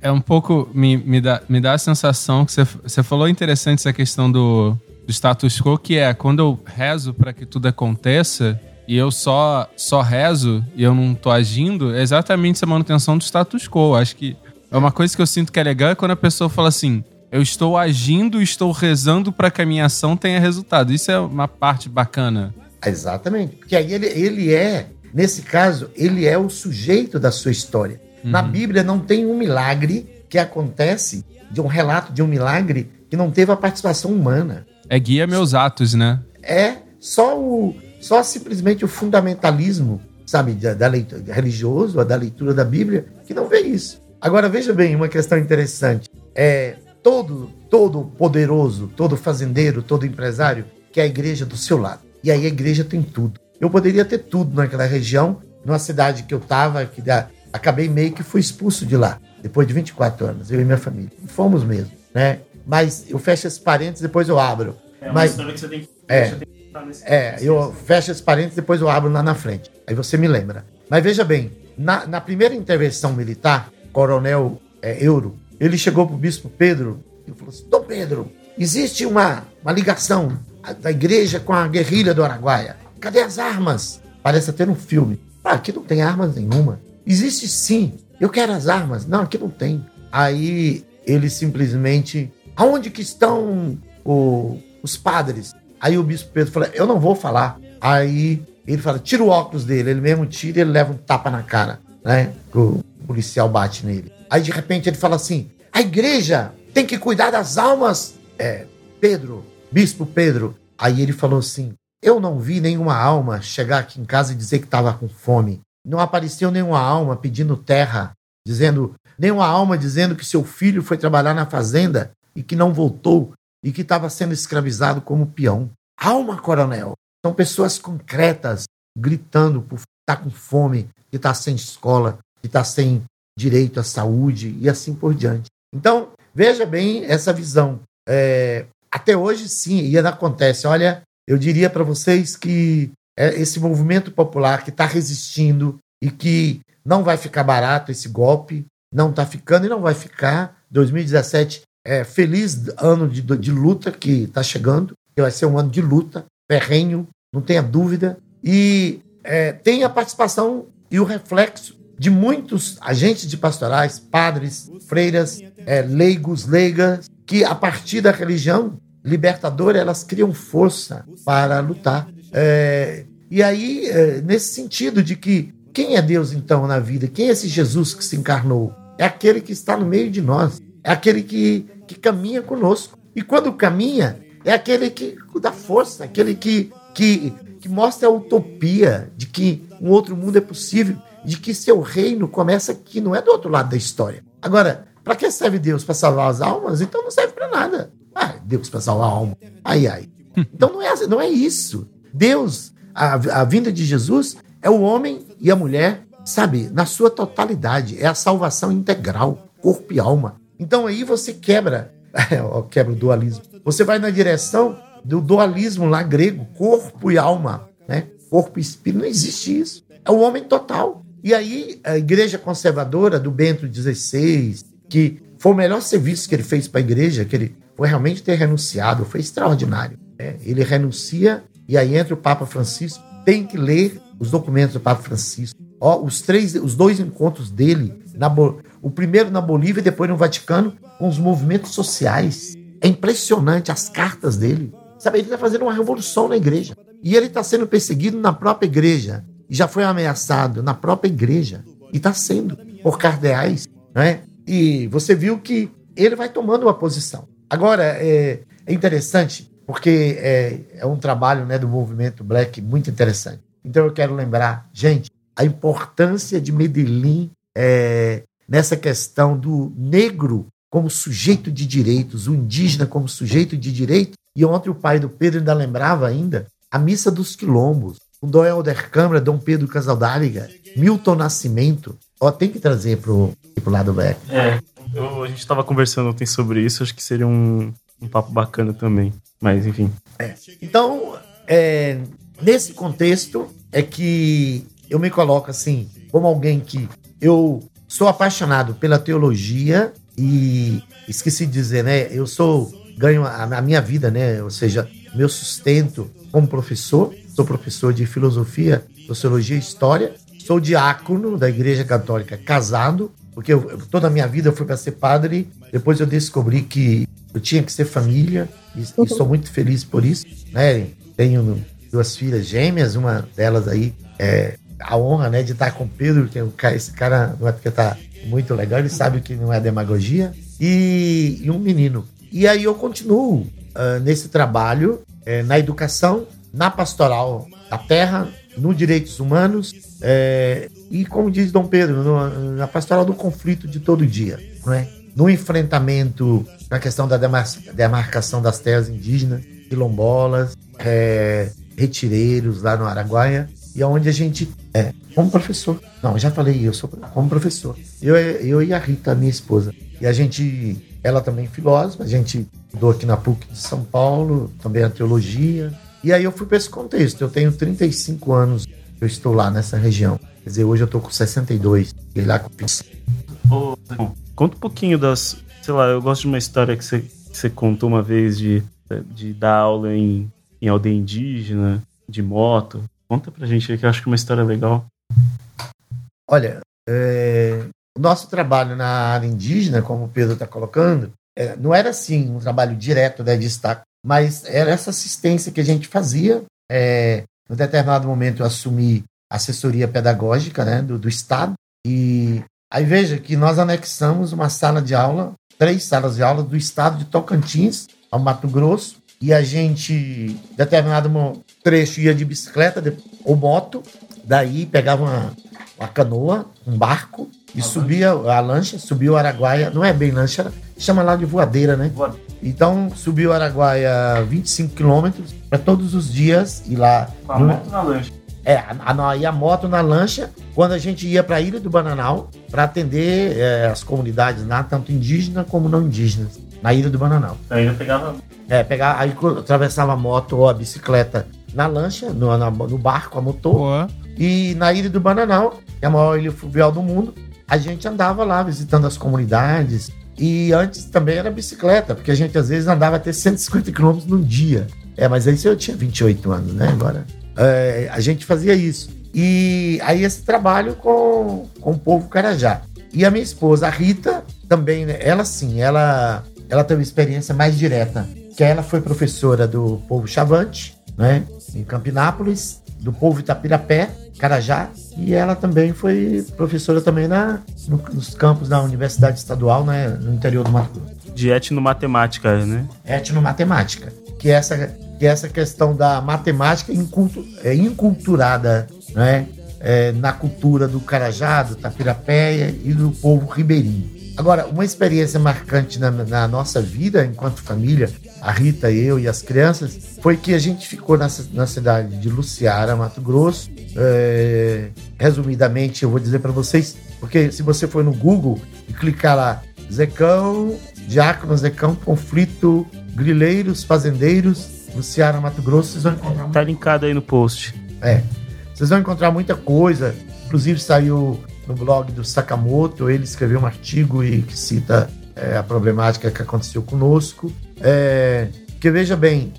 é um pouco. Me, me, dá, me dá a sensação que você, você falou interessante essa questão do, do status quo, que é quando eu rezo para que tudo aconteça e eu só, só rezo e eu não tô agindo, é exatamente essa manutenção do status quo. Acho que é uma coisa que eu sinto que é legal é quando a pessoa fala assim. Eu estou agindo, estou rezando para que a minha ação tenha resultado. Isso é uma parte bacana. Exatamente. Porque aí ele, ele é, nesse caso, ele é o sujeito da sua história. Na Bíblia não tem um milagre que acontece, de um relato de um milagre que não teve a participação humana. É guia meus atos, né? É só o só simplesmente o fundamentalismo, sabe, da, da leitura religioso, da leitura da Bíblia, que não vê isso. Agora veja bem, uma questão interessante. É todo todo poderoso, todo fazendeiro, todo empresário que é a igreja do seu lado. E aí a igreja tem tudo. Eu poderia ter tudo naquela região, numa cidade que eu estava, que da, acabei meio que fui expulso de lá, depois de 24 anos, eu e minha família. Fomos mesmo, né? Mas eu fecho esse parênteses, depois eu abro. É uma Mas- história que você tem que. É. você tem que estar nesse É, eu fecho esse parênteses, depois eu abro lá na frente. Aí você me lembra. Mas veja bem, na, na primeira intervenção militar, coronel é, Euro, ele chegou pro bispo Pedro e falou assim: Dom Pedro, existe uma, uma ligação da igreja com a guerrilha do Araguaia. Cadê as armas? Parece ter um filme. Ah, aqui não tem armas nenhuma. Existe sim. Eu quero as armas. Não, aqui não tem. Aí ele simplesmente. Aonde que estão o- os padres? Aí o bispo Pedro fala: Eu não vou falar. Aí ele fala: Tira o óculos dele. Ele mesmo tira e ele leva um tapa na cara, né? O policial bate nele. Aí de repente ele fala assim: A igreja tem que cuidar das almas. É, Pedro, Bispo Pedro. Aí ele falou assim: Eu não vi nenhuma alma chegar aqui em casa e dizer que estava com fome. Não apareceu nenhuma alma pedindo terra, dizendo, nenhuma alma dizendo que seu filho foi trabalhar na fazenda e que não voltou e que estava sendo escravizado como peão. Alma, coronel. São pessoas concretas gritando por estar tá com fome, que está sem escola, que está sem direito à saúde e assim por diante. Então, veja bem essa visão. É, até hoje, sim, e acontece. Olha, eu diria para vocês que é esse movimento popular que está resistindo e que não vai ficar barato esse golpe, não está ficando e não vai ficar. 2017 é feliz ano de, de luta que está chegando, que vai ser um ano de luta, ferrenho, não tenha dúvida. E é, tem a participação e o reflexo de muitos agentes de pastorais, padres, freiras, é, leigos, leigas, que a partir da religião libertadora elas criam força para lutar. É, e aí, é, nesse sentido de que quem é Deus então na vida? Quem é esse Jesus que se encarnou? É aquele que está no meio de nós, é aquele que, que caminha conosco. E quando caminha, é aquele que dá força, aquele que, que, que mostra a utopia de que um outro mundo é possível de que seu reino começa aqui, não é do outro lado da história. Agora, para que serve Deus? Para salvar as almas? Então não serve para nada. Ah, Deus para salvar a alma. Ai, ai. Então não é, não é isso. Deus, a, a vinda de Jesus, é o homem e a mulher, sabe, na sua totalidade. É a salvação integral, corpo e alma. Então aí você quebra, quebra o dualismo. Você vai na direção do dualismo lá grego, corpo e alma, né? Corpo e espírito, não existe isso. É o homem total. E aí, a igreja conservadora do Bento XVI, que foi o melhor serviço que ele fez para a igreja, que ele foi realmente ter renunciado, foi extraordinário. Né? Ele renuncia e aí entra o Papa Francisco, tem que ler os documentos do Papa Francisco. Ó, os três, os dois encontros dele, na, o primeiro na Bolívia e depois no Vaticano, com os movimentos sociais. É impressionante as cartas dele. Sabe, ele está fazendo uma revolução na igreja. E ele está sendo perseguido na própria igreja já foi ameaçado na própria igreja e está sendo por cardeais, né? E você viu que ele vai tomando uma posição. Agora é, é interessante porque é, é, um trabalho né, do movimento Black muito interessante. Então eu quero lembrar, gente, a importância de Medellín é, nessa questão do negro como sujeito de direitos, o indígena como sujeito de direitos. E ontem o pai do Pedro ainda lembrava ainda a missa dos quilombos, o Dom Helder Câmara, Dom Pedro Casaldáliga, Milton Nascimento. Ó, tem que trazer pro, pro lado black. É, eu, a gente estava conversando ontem sobre isso, acho que seria um, um papo bacana também. Mas, enfim. É. Então, é, nesse contexto, é que eu me coloco assim, como alguém que eu sou apaixonado pela teologia e esqueci de dizer, né? Eu sou ganho a, a minha vida, né? Ou seja, meu sustento como professor sou professor de filosofia, sociologia e história, sou diácono da Igreja Católica, casado, porque eu, toda a minha vida eu fui para ser padre, depois eu descobri que eu tinha que ser família, e, e sou muito feliz por isso. Né? Tenho duas filhas gêmeas, uma delas aí é a honra né, de estar com o Pedro, que é esse cara não é porque tá muito legal, ele sabe que não é demagogia, e, e um menino. E aí eu continuo uh, nesse trabalho, uh, na educação, na pastoral da terra, no direitos humanos é, e, como diz Dom Pedro, no, na pastoral do conflito de todo dia, não é? no enfrentamento na questão da demar demarcação das terras indígenas, quilombolas, é, retireiros lá no Araguaia, e onde a gente é como professor. Não, já falei, eu sou como professor. Eu, eu e a Rita, minha esposa. E a gente, ela também é filósofa, a gente estudou aqui na PUC de São Paulo, também a teologia, e aí eu fui para esse contexto. Eu tenho 35 anos eu estou lá nessa região. Quer dizer, hoje eu estou com 62. E lá com oh, Conta um pouquinho das. Sei lá, eu gosto de uma história que você, que você contou uma vez de, de dar aula em, em aldeia indígena, de moto. Conta pra gente aí, que eu acho que é uma história legal. Olha, é, o nosso trabalho na área indígena, como o Pedro está colocando, é, não era assim um trabalho direto né, de estar mas era essa assistência que a gente fazia. É, no determinado momento eu assumi assessoria pedagógica né, do, do Estado, e aí veja que nós anexamos uma sala de aula, três salas de aula do Estado de Tocantins ao Mato Grosso, e a gente, determinado trecho, ia de bicicleta ou moto, daí pegava uma, uma canoa, um barco, e subia a lancha, subia o Araguaia, não é bem lancha, chama lá de voadeira, né? Então, subiu o Araguaia 25 quilômetros para todos os dias ir lá. no- na lancha. é, a, a, a moto na lancha quando a gente ia para a Ilha do Bananal para atender é, as comunidades lá, tanto indígenas como não indígenas, na Ilha do Bananal. Aí eu pegava. É, pegar, aí atravessava a moto ou a bicicleta na lancha, no, na- no barco, a motor, Pô, e na Ilha do Bananal, que é a maior ilha fluvial do mundo, a gente andava lá visitando as comunidades. E antes também era bicicleta, porque a gente às vezes andava até 150 quilômetros num dia. É, mas aí eu tinha 28 anos, né? Agora. é, a gente fazia isso. E aí esse trabalho com, com o povo Carajá. E a minha esposa, a Rita, também, né, ela sim, ela, ela tem uma experiência mais direta. Que ela foi professora do povo Chavante, né? Em Campinápolis, do povo Itapirapé, Carajá, e ela também foi professora também na, no- nos campos da Universidade Estadual, né, no interior do Mato Grosso. De etnomatemática, né? Etnomatemática, que é essa, que é essa questão da matemática incultu, é, inculturada né, é, na cultura do Carajá, do Tapirapé e do povo ribeirinho. Agora, uma experiência marcante na, na nossa vida enquanto família, a Rita, eu e as crianças, foi que a gente ficou na, na cidade de Luciara, Mato Grosso. É, resumidamente, eu vou dizer para vocês, porque se você for no Google e clicar lá, Zecão, Diácono Zecão, conflito, grileiros, fazendeiros, Luciara, Mato Grosso, vocês vão encontrar Tá linkado aí no post. é. Vocês vão encontrar muita coisa. Inclusive saiu no blog do Sakamoto, ele escreveu um artigo e que cita é, a problemática que aconteceu conosco. É, porque veja bem,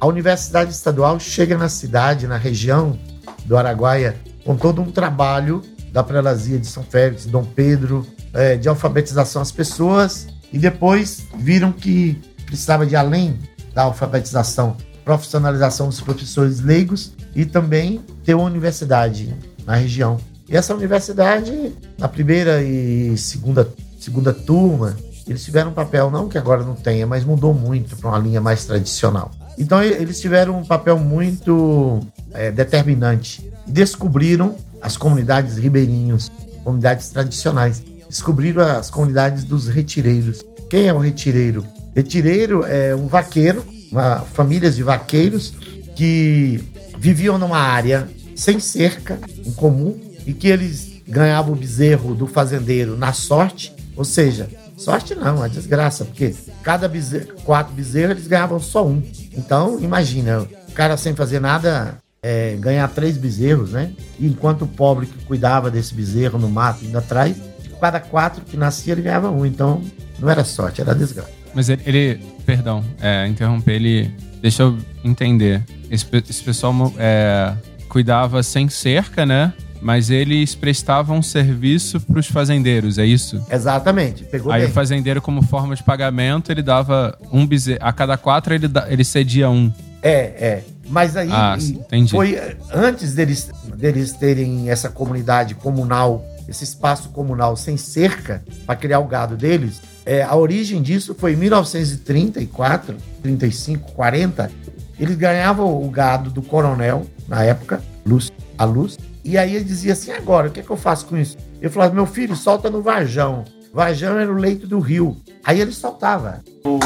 a Universidade Estadual chega na cidade, na região do Araguaia, com todo um trabalho da prelazia de São Félix, Dom Pedro, é, de alfabetização às pessoas, e depois viram que precisava de além da alfabetização, profissionalização dos professores leigos e também ter uma universidade na região. E essa universidade, na primeira e segunda, segunda turma, eles tiveram um papel, não que agora não tenha, mas mudou muito para uma linha mais tradicional. Então eles tiveram um papel muito é, determinante. Descobriram as comunidades ribeirinhos, comunidades tradicionais. Descobriram as comunidades dos retireiros. Quem é o retireiro? Retireiro é um vaqueiro, uma, famílias de vaqueiros que viviam numa área sem cerca, em comum, e que eles ganhavam o bezerro do fazendeiro na sorte, ou seja, sorte não, é desgraça, porque cada bezerro, quatro bezerros eles ganhavam só um. Então, imagina, o cara sem fazer nada é, ganhar três bezerros, né? E enquanto o pobre que cuidava desse bezerro no mato indo atrás, de cada quatro que nascia ele ganhava um. Então, não era sorte, era desgraça. Mas ele, ele- perdão, é, interromper, ele. Deixa eu entender. Esse, esse pessoal é, cuidava sem cerca, né? Mas eles prestavam serviço para os fazendeiros, é isso? Exatamente, pegou Aí bem. o fazendeiro, como forma de pagamento, ele dava um bezerro. A cada quatro ele, da- ele cedia um. É, é. Mas aí Ah, entendi. foi eh, antes deles, deles terem essa comunidade comunal, esse espaço comunal sem cerca para criar o gado deles. é, a origem disso foi em 1934, 35, 40. Eles ganhavam o gado do coronel na época, Luz, a Luz. E aí ele dizia assim: agora, o que, é que eu faço com isso? Ele falava: meu filho, solta no Varjão. Varjão era o leito do rio. Aí ele soltava. O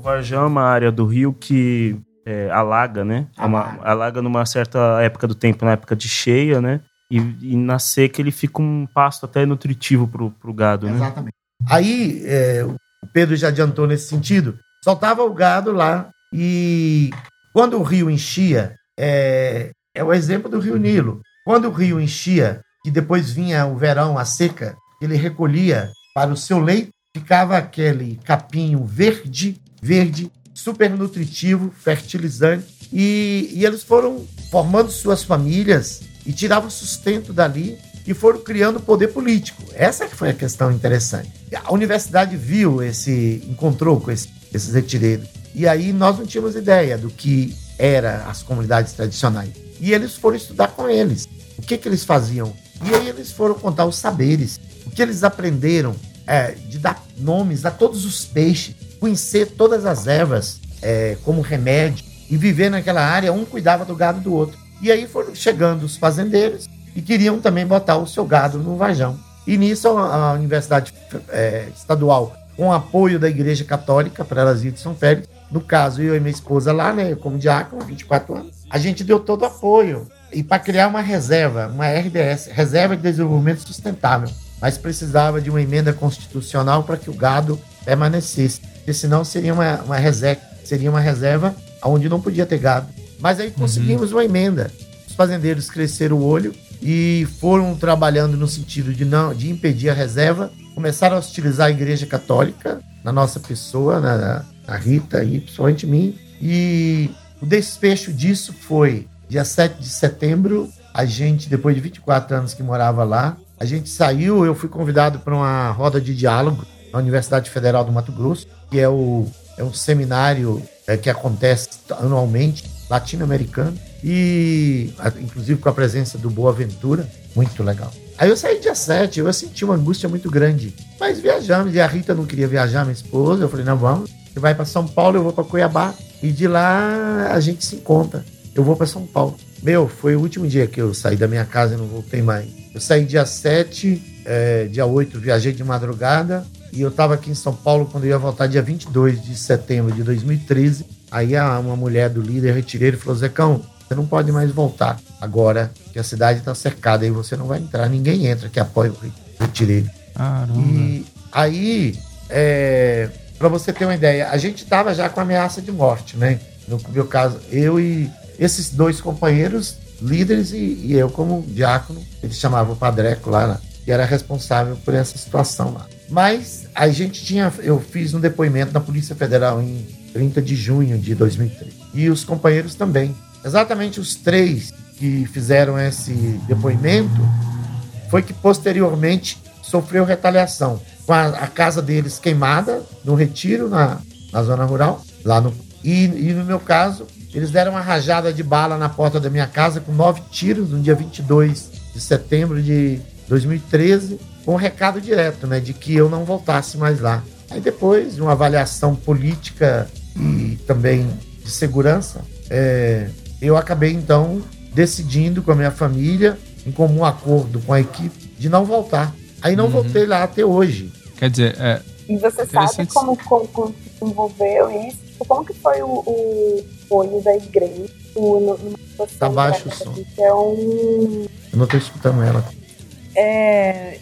Varjão é uma área do rio que é, alaga, né? É uma- Alaga. alaga numa certa época do tempo, na época de cheia, né? E, e na seca ele fica um pasto até nutritivo pro, pro gado, né? Exatamente. Aí, é, o Pedro já adiantou nesse sentido, soltava o gado lá e quando o rio enchia, é, é o exemplo do rio Nilo. Quando o rio enchia, que depois vinha o verão, a seca, ele recolhia para o seu leito, ficava aquele capinho verde, verde, super nutritivo, fertilizante, e, e eles foram formando suas famílias e tiravam sustento dali e foram criando poder político. Essa que foi a questão interessante. A universidade viu esse, encontrou com esse- esses retireiros. E aí nós não tínhamos ideia do que era as comunidades tradicionais. E eles foram estudar com eles. O que, que eles faziam? E aí eles foram contar os saberes. O que eles aprenderam é, de dar nomes a todos os peixes, conhecer todas as ervas, é, como remédio e viver naquela área, um cuidava do gado do outro. E aí foram chegando os fazendeiros e queriam também botar o seu gado no vajão. E nisso a, Universidade é, Estadual, com apoio da Igreja Católica para elas de São Félix, no caso eu e minha esposa lá, né, como diácono, 24 anos, a gente deu todo o apoio e para criar uma reserva, uma RDS, Reserva de Desenvolvimento Sustentável, mas precisava de uma emenda constitucional para que o gado permanecesse, porque senão seria uma, uma reserva, seria uma reserva onde não podia ter gado. Mas aí conseguimos uhum. uma emenda. Os fazendeiros cresceram o olho e foram trabalhando no sentido de não de impedir a reserva, começaram a hostilizar a Igreja Católica na nossa pessoa, na, na Rita e principalmente mim. E o desfecho disso foi dia 7 de setembro, a gente, depois de 24 anos que morava lá, a gente saiu, eu fui convidado para uma roda de diálogo na Universidade Federal do Mato Grosso, que é, o, é um seminário é, que acontece anualmente, latino-americano, e inclusive com a presença do Boaventura, muito legal. Aí eu saí dia 7, eu senti uma angústia muito grande, mas viajamos, e a Rita não queria viajar, minha esposa, eu falei, não, vamos, você vai para São Paulo, eu vou para Cuiabá, e de lá a gente se encontra. Eu vou para São Paulo. Meu, foi o último dia que eu saí da minha casa e não voltei mais. Eu saí dia 7, é, dia 8, viajei de madrugada, e eu estava aqui em São Paulo quando eu ia voltar dia 22 de setembro de 2013. Aí uma mulher do líder retireiro falou: Zecão, você não pode mais voltar agora que a cidade está cercada, aí você não vai entrar, ninguém entra que apoia o retireiro. Caramba. E aí, é, para você ter uma ideia, a gente estava já com ameaça de morte, né? No meu caso, eu e esses dois companheiros, líderes, e, e eu como diácono, eles chamavam o Padreco lá, né? que era responsável por essa situação lá. Mas a gente tinha, eu fiz um depoimento na Polícia Federal em 30 de junho de 2003. E os companheiros também. Exatamente os três que fizeram esse depoimento foi que posteriormente sofreu retaliação com a, a casa deles queimada no retiro na, na zona rural lá no e, e no meu caso eles deram uma rajada de bala na porta da minha casa com nove tiros no dia 22 de setembro de 2013 com um recado direto, né, de que eu não voltasse mais lá. Aí depois de uma avaliação política e também de segurança, é, eu acabei então decidindo com a minha família, em comum acordo com a equipe, de não voltar. Aí não uhum. voltei lá até hoje. Quer dizer, é. E você sabe como, como, como se envolveu isso? Tipo, como que foi o, o apoio da igreja? O, tá baixo o som. É um... Eu não tô escutando ela. É,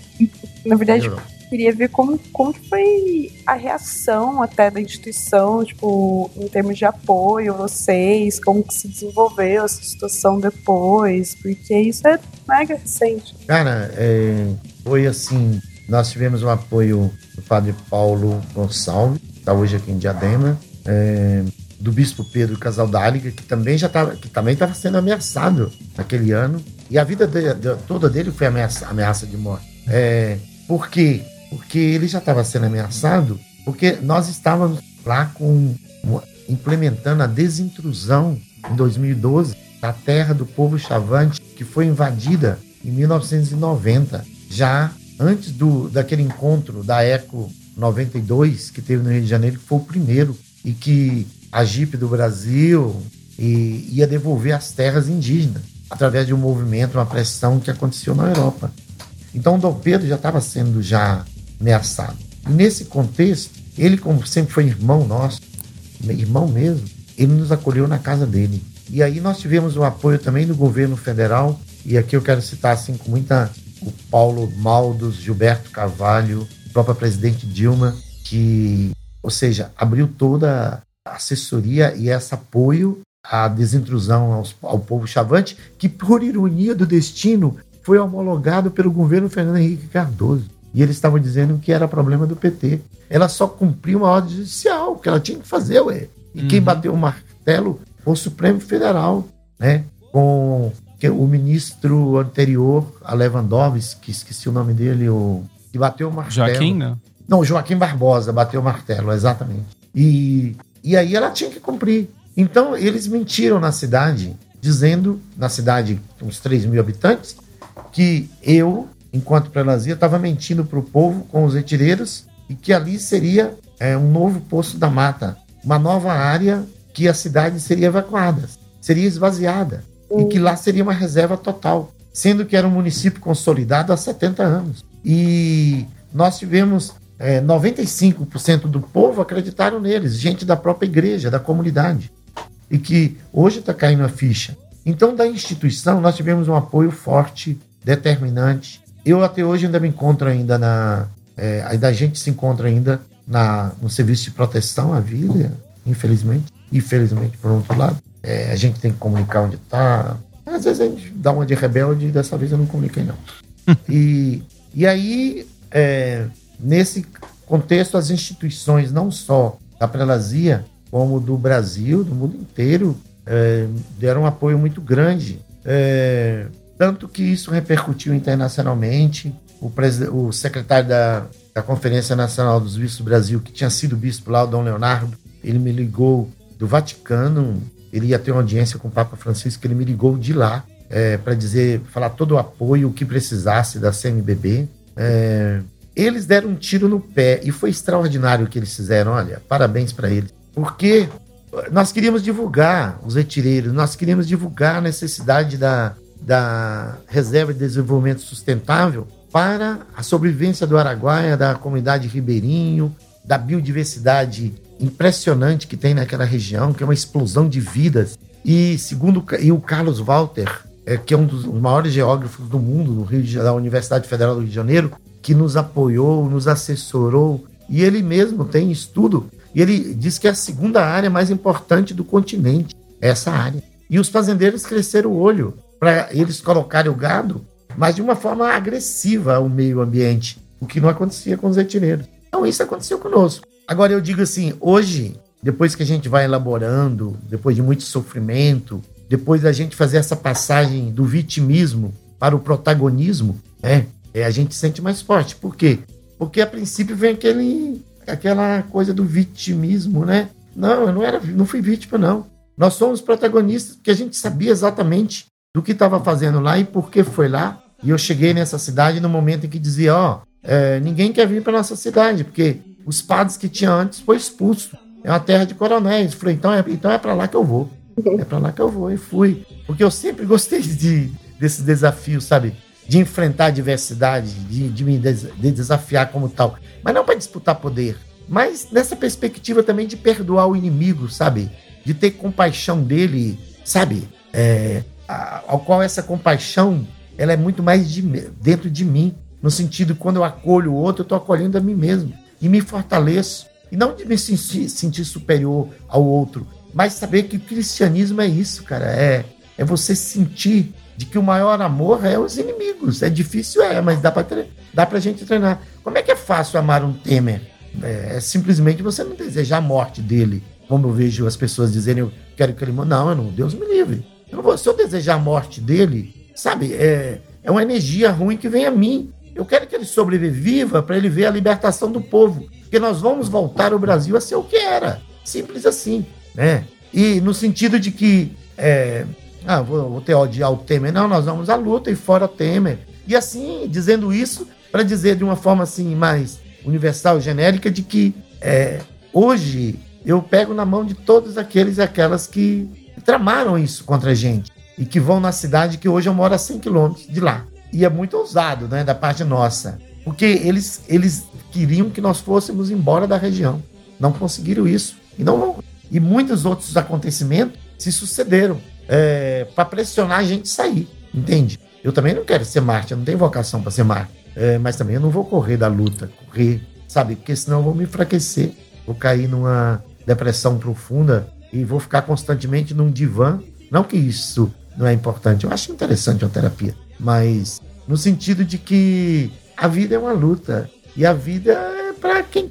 na verdade, eu queria ver como, como foi a reação até da instituição, tipo, em termos de apoio, vocês, como que se desenvolveu essa situação depois, porque isso é mega recente. Cara, é, foi assim, nós tivemos o apoio do padre Paulo Gonçalves, que está hoje aqui em Diadema, é, do bispo Pedro Casaldáliga, que também já estava, que também estava sendo ameaçado naquele ano, e a vida de, toda dele foi ameaça, ameaça de morte. É, por quê? Porque ele já estava sendo ameaçado, porque nós estávamos lá com implementando a desintrusão em 2012 da terra do povo chavante, que foi invadida em 1990, já antes do daquele encontro da Eco 92 que teve no Rio de Janeiro, que foi o primeiro e que a JIP do Brasil ia devolver as terras indígenas através de um movimento, uma pressão que aconteceu na Europa. Então, Dom Pedro já estava sendo já ameaçado. E nesse contexto, ele, como sempre foi irmão nosso, irmão mesmo, ele nos acolheu na casa dele. E aí nós tivemos o apoio também do governo federal, e aqui eu quero citar assim com muita o Paulo Maldos, Gilberto Carvalho, própria presidente Dilma, que, ou seja, abriu toda a assessoria e esse apoio à desintrusão aos, ao povo chavante, que, por ironia do destino, foi homologado pelo governo Fernando Henrique Cardoso. E eles estavam dizendo que era problema do PT. Ela só cumpriu uma ordem judicial, que ela tinha que fazer, ué. E uhum. quem bateu o martelo foi o Supremo Federal, né? Com o ministro anterior, a Lewandowski, que esqueci o nome dele, o que bateu o martelo. Joaquim, não? Não, Joaquim Barbosa bateu o martelo, exatamente. E, e aí ela tinha que cumprir. Então, eles mentiram na cidade, dizendo, na cidade, uns 3 mil habitantes, que eu, enquanto prelazia, estava mentindo para o povo com os retireiros e que ali seria é, um novo poço da mata, uma nova área que a cidade seria evacuada, seria esvaziada, e que lá seria uma reserva total, sendo que era um município consolidado há 70 anos. E nós tivemos é, 95% do povo acreditaram neles, gente da própria igreja, da comunidade, e que hoje está caindo a ficha. Então, da instituição, nós tivemos um apoio forte, determinante. Eu até hoje ainda me encontro ainda na, é, ainda a gente se encontra ainda na, no serviço de proteção à vida, infelizmente, infelizmente por outro lado. É, a gente tem que comunicar onde está. Às vezes a gente dá uma de rebelde e dessa vez eu não comuniquei, não. e, e aí, é, nesse contexto, as instituições, não só da Prelazia, como do Brasil, do mundo inteiro, é, deram um apoio muito grande. É, tanto que isso repercutiu internacionalmente. O, o secretário da, da Conferência Nacional dos Bispos do Brasil, que tinha sido bispo lá, o Dom Leonardo, ele me ligou do Vaticano, ele ia ter uma audiência com o Papa Francisco, ele me ligou de lá é, para dizer, falar todo o apoio, o que precisasse da CNBB. É, eles deram um tiro no pé e foi extraordinário o que eles fizeram. Olha, parabéns para eles. Porque nós queríamos divulgar os retireiros, nós queríamos divulgar a necessidade da, da Reserva de Desenvolvimento Sustentável para a sobrevivência do Araguaia, da comunidade ribeirinho, da biodiversidade impressionante que tem naquela região, que é uma explosão de vidas. E segundo e o Carlos Walter, é, que é um dos maiores geógrafos do mundo, do Rio de, da Universidade Federal do Rio de Janeiro, que nos apoiou, nos assessorou, e ele mesmo tem estudo, e ele diz que é a segunda área mais importante do continente, essa área. E os fazendeiros cresceram o olho para eles colocarem o gado mas de uma forma agressiva ao meio ambiente, o que não acontecia com os retireiros. Então isso aconteceu conosco. Agora eu digo assim, hoje, depois que a gente vai elaborando, depois de muito sofrimento, depois da gente fazer essa passagem do vitimismo para o protagonismo, né, é, a gente sente mais forte. Por quê? Porque a princípio vem aquele, aquela coisa do vitimismo, né? Não, eu não era, não fui vítima, não. Nós somos protagonistas porque a gente sabia exatamente do que estava fazendo lá e por que foi lá. E eu cheguei nessa cidade no momento em que dizia, ó, é, ninguém quer vir para nossa cidade, porque os padres que tinha antes foi expulso. É uma terra de coronéis. Eu falei, então é, então é para lá que eu vou. É para lá que eu vou. E fui. Porque eu sempre gostei de, desse desafio, sabe? De enfrentar a diversidade, de, de me des, de desafiar como tal. Mas não para disputar poder. Mas nessa perspectiva também de perdoar o inimigo, sabe? De ter compaixão dele, sabe? É, ao qual essa compaixão ela é muito mais de, dentro de mim, no sentido quando eu acolho o outro, eu estou acolhendo a mim mesmo e me fortaleço. E não de me sentir, sentir superior ao outro, mas saber que o cristianismo é isso, cara. É, é você sentir de que o maior amor é os inimigos. É difícil, é, mas dá para dá a gente treinar. Como é que é fácil amar um Temer? É, é, simplesmente você não desejar a morte dele, como eu vejo as pessoas dizerem, eu quero que ele morra. Não, eu não, Deus me livre. Eu vou, se eu desejar a morte dele, sabe, é, é uma energia ruim que vem a mim. Eu quero que ele sobreviva para ele ver a libertação do povo. Porque nós vamos voltar o Brasil a ser o que era. Simples assim. Né? E no sentido de que. É, ah, vou, vou ter odiar o Temer. Não, nós vamos à luta e fora Temer. E assim, dizendo isso, para dizer de uma forma assim mais universal, genérica, de que é, hoje eu pego na mão de todos aqueles e aquelas que tramaram isso contra a gente e que vão na cidade que hoje eu moro a 100 quilômetros de lá. E é muito ousado, né, da parte nossa, porque eles, eles queriam que nós fôssemos embora da região. Não conseguiram isso. E, não, e muitos outros acontecimentos se sucederam é, para pressionar a gente sair, entende? Eu também não quero ser Marte, eu não tenho vocação para ser Marte. É, mas também eu não vou correr da luta, correr, sabe? Porque senão eu vou me enfraquecer, vou cair numa depressão profunda e vou ficar constantemente num divã. Não que isso não é importante, eu acho interessante a terapia, mas no sentido de que a vida é uma luta e a vida é para quem.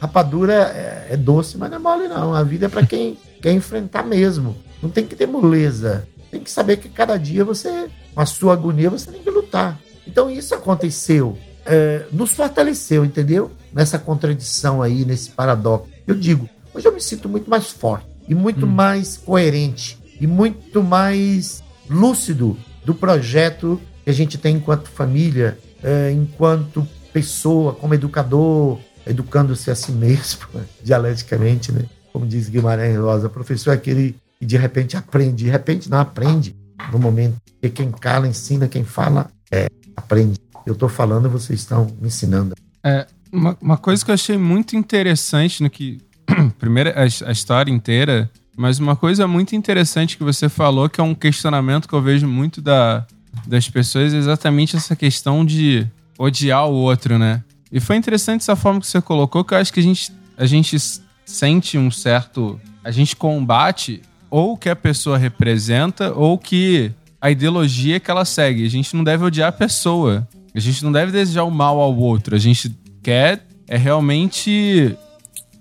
Rapadura é, é doce, mas não é mole, não. A vida é para quem quer enfrentar mesmo. Não tem que ter moleza. Tem que saber que cada dia você, com a sua agonia, você tem que lutar. Então isso aconteceu, é, nos fortaleceu, entendeu? Nessa contradição aí, nesse paradoxo. Eu digo, hoje eu me sinto muito mais forte e muito hum. mais coerente e muito mais lúcido do projeto que a gente tem enquanto família, é, enquanto pessoa, como educador, educando-se a si mesmo, dialeticamente, né? como diz Guimarães Rosa, professor é aquele que de repente aprende, de repente não aprende no momento. Porque quem cala ensina, quem fala é, aprende. Eu estou falando, vocês estão me ensinando. É, uma, uma coisa que eu achei muito interessante no que. Primeiro, a, a história inteira, mas uma coisa muito interessante que você falou, que é um questionamento que eu vejo muito da, das pessoas, é exatamente essa questão de odiar o outro, né? E foi interessante essa forma que você colocou, que eu acho que a gente, a gente sente um certo. A gente combate ou que a pessoa representa ou que a ideologia que ela segue. A gente não deve odiar a pessoa. A gente não deve desejar o mal ao outro. A gente quer é realmente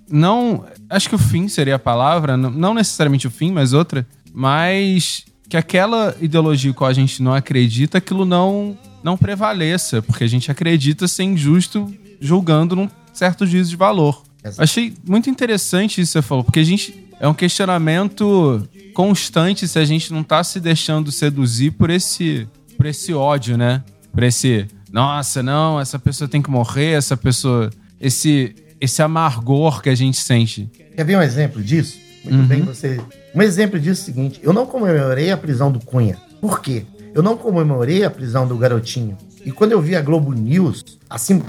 não, acho que o fim seria a palavra, não necessariamente o fim, mas outra, mas que aquela ideologia com a gente não acredita, aquilo não não prevaleça, porque a gente acredita ser injusto julgando num certo juízo de valor. Exato. Achei muito interessante isso que você falou, porque a gente é um questionamento constante se a gente não tá se deixando seduzir por esse por esse ódio, né? Por esse nossa, não, essa pessoa tem que morrer, essa pessoa. Esse, esse amargor que a gente sente. Quer ver um exemplo disso? Muito uhum. bem, você. Um exemplo disso é o seguinte: eu não comemorei a prisão do Cunha. Por quê? Eu não comemorei a prisão do garotinho. E quando eu vi a Globo News, assim,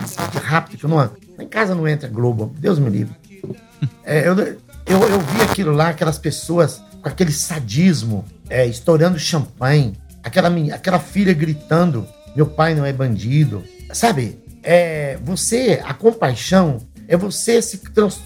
rápido, que eu não. Em casa não entra Globo, Deus me livre. É, eu, eu, eu vi aquilo lá, aquelas pessoas com aquele sadismo, é, estourando champanhe, aquela, aquela filha gritando meu pai não é bandido. Sabe? É você, a compaixão é você se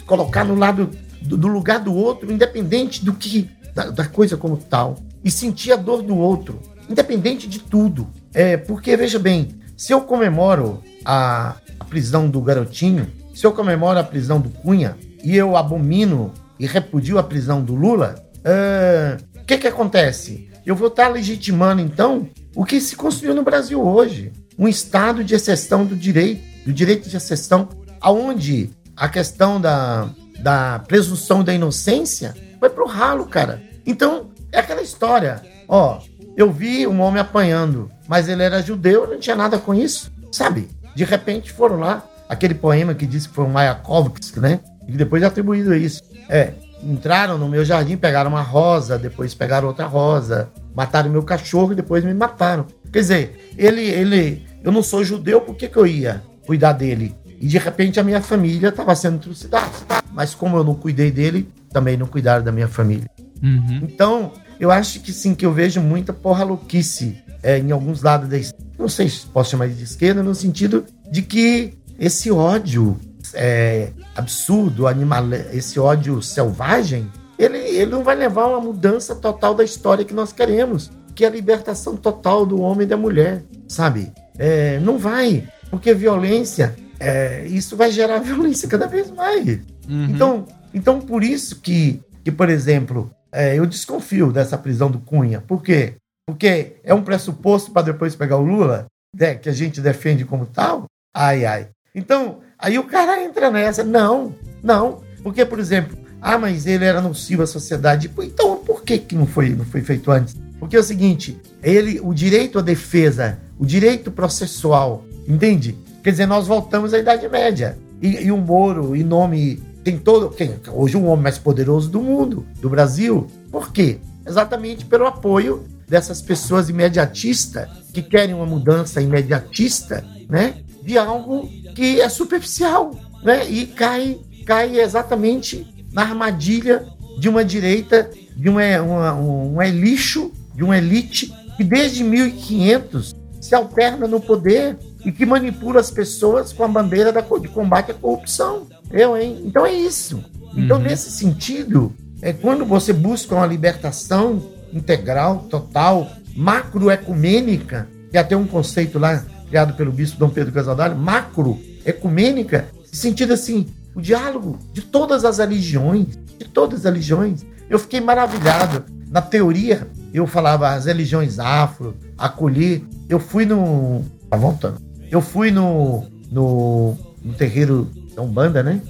colocar no lado do, do, lugar do outro, independente do que da, da, coisa como tal, e sentir a dor do outro, independente de tudo. É porque veja bem, se eu comemoro a, a prisão do garotinho, se eu comemoro a prisão do Cunha e eu abomino e repudio a prisão do Lula, o uh, que que acontece? Eu vou estar legitimando então o que se construiu no Brasil hoje. Um estado de exceção do direito, do direito de exceção, aonde a questão da, da presunção da inocência foi pro ralo, cara. Então, é aquela história. Ó, eu vi um homem apanhando, mas ele era judeu, não tinha nada com isso, sabe? De repente foram lá, aquele poema que disse que foi um Mayakovsky, né? E depois atribuído isso. É, entraram no meu jardim, pegaram uma rosa, depois pegaram outra rosa, mataram meu cachorro e depois me mataram. Quer dizer, ele, ele, eu não sou judeu, por que, que eu ia cuidar dele? E de repente a minha família estava sendo trucidada. Mas como eu não cuidei dele, também não cuidaram da minha família. Uhum. Então, eu acho que sim, que eu vejo muita porra louquice é, em alguns lados da Não sei se posso chamar de esquerda, no sentido de que esse ódio é, absurdo, animal, esse ódio selvagem, ele, ele não vai levar a uma mudança total da história que nós queremos, que é a libertação total do homem e da mulher, sabe? É, não vai, porque violência, é, isso vai gerar violência cada vez mais. Uhum. Então, então, por isso que, que por exemplo, é, eu desconfio dessa prisão do Cunha. Por quê? Porque é um pressuposto para depois pegar o Lula, né, que a gente defende como tal. Ai, ai. Então, Aí o cara entra nessa. Não, não. Porque, por exemplo, ah, mas ele era nocivo à sociedade. Então, por que, que não, foi, não foi feito antes? Porque é o seguinte, ele, o direito à defesa, o direito processual, entende? Quer dizer, nós voltamos à Idade Média. E, e o Moro, em nome. Tem todo. Quem, hoje o homem mais poderoso do mundo, do Brasil. Por quê? Exatamente pelo apoio dessas pessoas imediatistas que querem uma mudança imediatista, né? De algo que é superficial, né? E cai, cai exatamente na armadilha de uma direita, de uma, uma, um lixo, de uma elite que desde 1500 se alterna no poder e que manipula as pessoas com a bandeira da, de combate à corrupção. Eu, hein? Então é isso. Então, uhum. nesse sentido, é quando você busca uma libertação integral, total, macroecumênica, que até um conceito lá criado pelo bispo Dom Pedro Casaldário, macro ecumênica, sentido assim, o diálogo de todas as religiões, de todas as religiões. Eu fiquei maravilhado. Na teoria, eu falava as religiões afro, acolher. Eu fui no. Tá voltando. Eu fui no. no, no terreiro da Umbanda, né?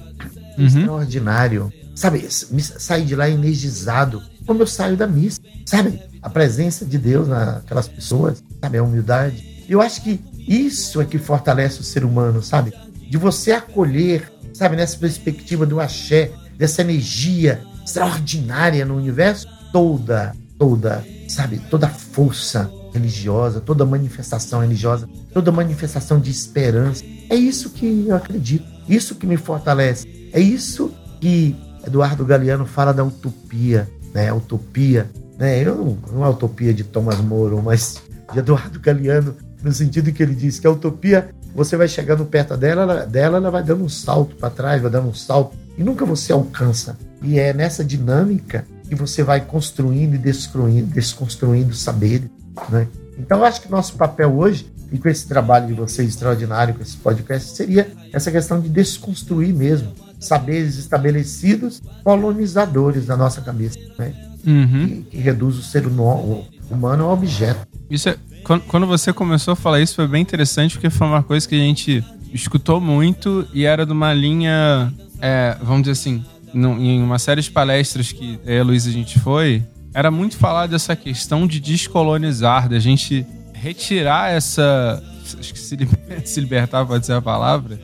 Uhum. Extraordinário. Sabe, saí de lá energizado. Como eu saio da missa. Sabe? A presença de Deus naquelas pessoas. Sabe? A humildade. Eu acho que isso é que fortalece o ser humano, sabe? De você acolher, sabe, nessa perspectiva do axé, dessa energia, extraordinária no universo, toda, toda, sabe, toda força religiosa, toda manifestação religiosa, toda manifestação de esperança. É isso que eu acredito, isso que me fortalece. É isso que Eduardo Galeano fala da utopia, né? A utopia, né? Eu não, não é a utopia de Thomas More, mas de Eduardo Galeano, no sentido que ele diz que a utopia, você vai chegando perto dela, ela, dela, ela vai dando um salto para trás, vai dando um salto, e nunca você alcança. E é nessa dinâmica que você vai construindo e desconstruindo, desconstruindo saberes, né? Então, eu acho que nosso papel hoje, e com esse trabalho de vocês extraordinário, com esse podcast, seria essa questão de desconstruir mesmo saberes estabelecidos, colonizadores da nossa cabeça, né? Uhum. Que, que reduz o ser humano a objeto. Isso é, quando, você começou a falar isso, foi bem interessante, porque foi uma coisa que a gente escutou muito e era de uma linha, é, vamos dizer assim, em uma série de palestras que eu e a Luísa a gente foi, era muito falar dessa questão de descolonizar, da gente retirar essa. Acho que se, liber- se libertar pode ser a palavra.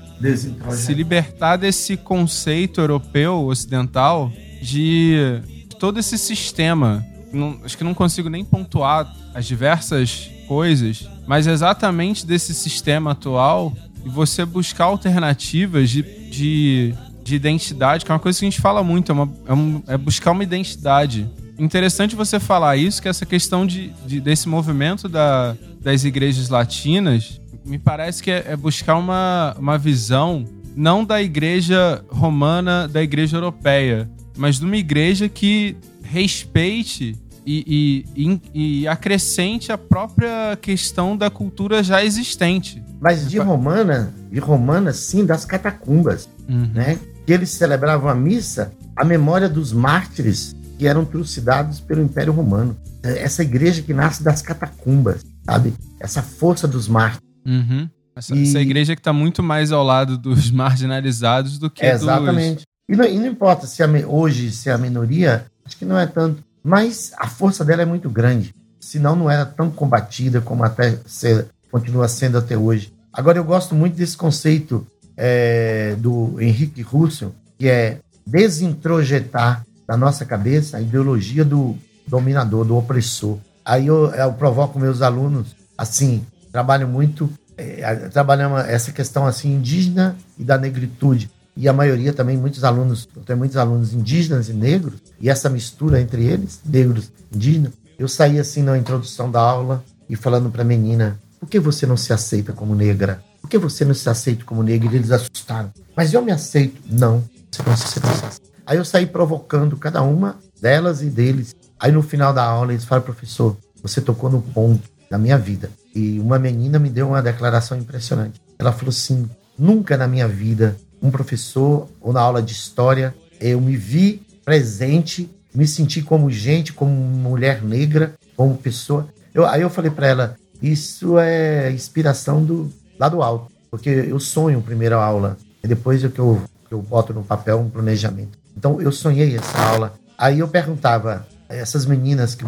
Se libertar desse conceito europeu, ocidental, de todo esse sistema. Não- acho que não consigo nem pontuar as diversas coisas, mas exatamente desse sistema atual e você buscar alternativas de, de, de identidade, que é uma coisa que a gente fala muito, é, uma- é um- é buscar uma identidade. Interessante você falar isso, que essa questão de, de- desse movimento da- das igrejas latinas, me parece que é, é buscar uma, uma visão não da igreja romana, da igreja europeia, mas de uma igreja que respeite e, e, e- acrescente a própria questão da cultura já existente. Mas de romana, de romana, sim, das catacumbas, né? Que eles celebravam a missa à memória dos mártires que eram trucidados pelo Império Romano. Essa igreja que nasce das catacumbas, sabe? Essa força dos mártires. Uhum. Essa, E- essa igreja que está muito mais ao lado dos marginalizados do que É, dos... exatamente. E não, e não importa se a hoje se é a minoria, acho que não é tanto. Mas a força dela é muito grande. Senão não era tão combatida como até ser, continua sendo até hoje. Agora eu gosto muito desse conceito é, do Henrique Russell, que é desintrojetar da nossa cabeça a ideologia do dominador, do opressor. Aí eu, eu provoco meus alunos, assim, trabalho muito, é, trabalhamos essa questão assim indígena e da negritude. E a maioria também, muitos alunos, eu tenho muitos alunos indígenas e negros, e essa mistura entre eles, negros e indígenas, eu saí assim na introdução da aula e falando para a menina, por que você não se aceita como negra? Por que você não se aceita como negra? E eles assustaram. Mas eu me aceito. Não, você não se aceita. Aí eu saí provocando cada uma delas e deles. Aí no final da aula eles falaram, professor, você tocou no ponto da minha vida. E uma menina me deu uma declaração impressionante. Ela falou assim: nunca na minha vida, um professor ou na aula de história, eu me vi presente, me senti como gente, como mulher negra, como pessoa. Eu, aí eu falei para ela: isso é inspiração do lá do alto, porque eu sonho primeiro a aula e depois é que eu, que eu boto no papel um planejamento. Então eu sonhei essa aula. Aí eu perguntava essas meninas que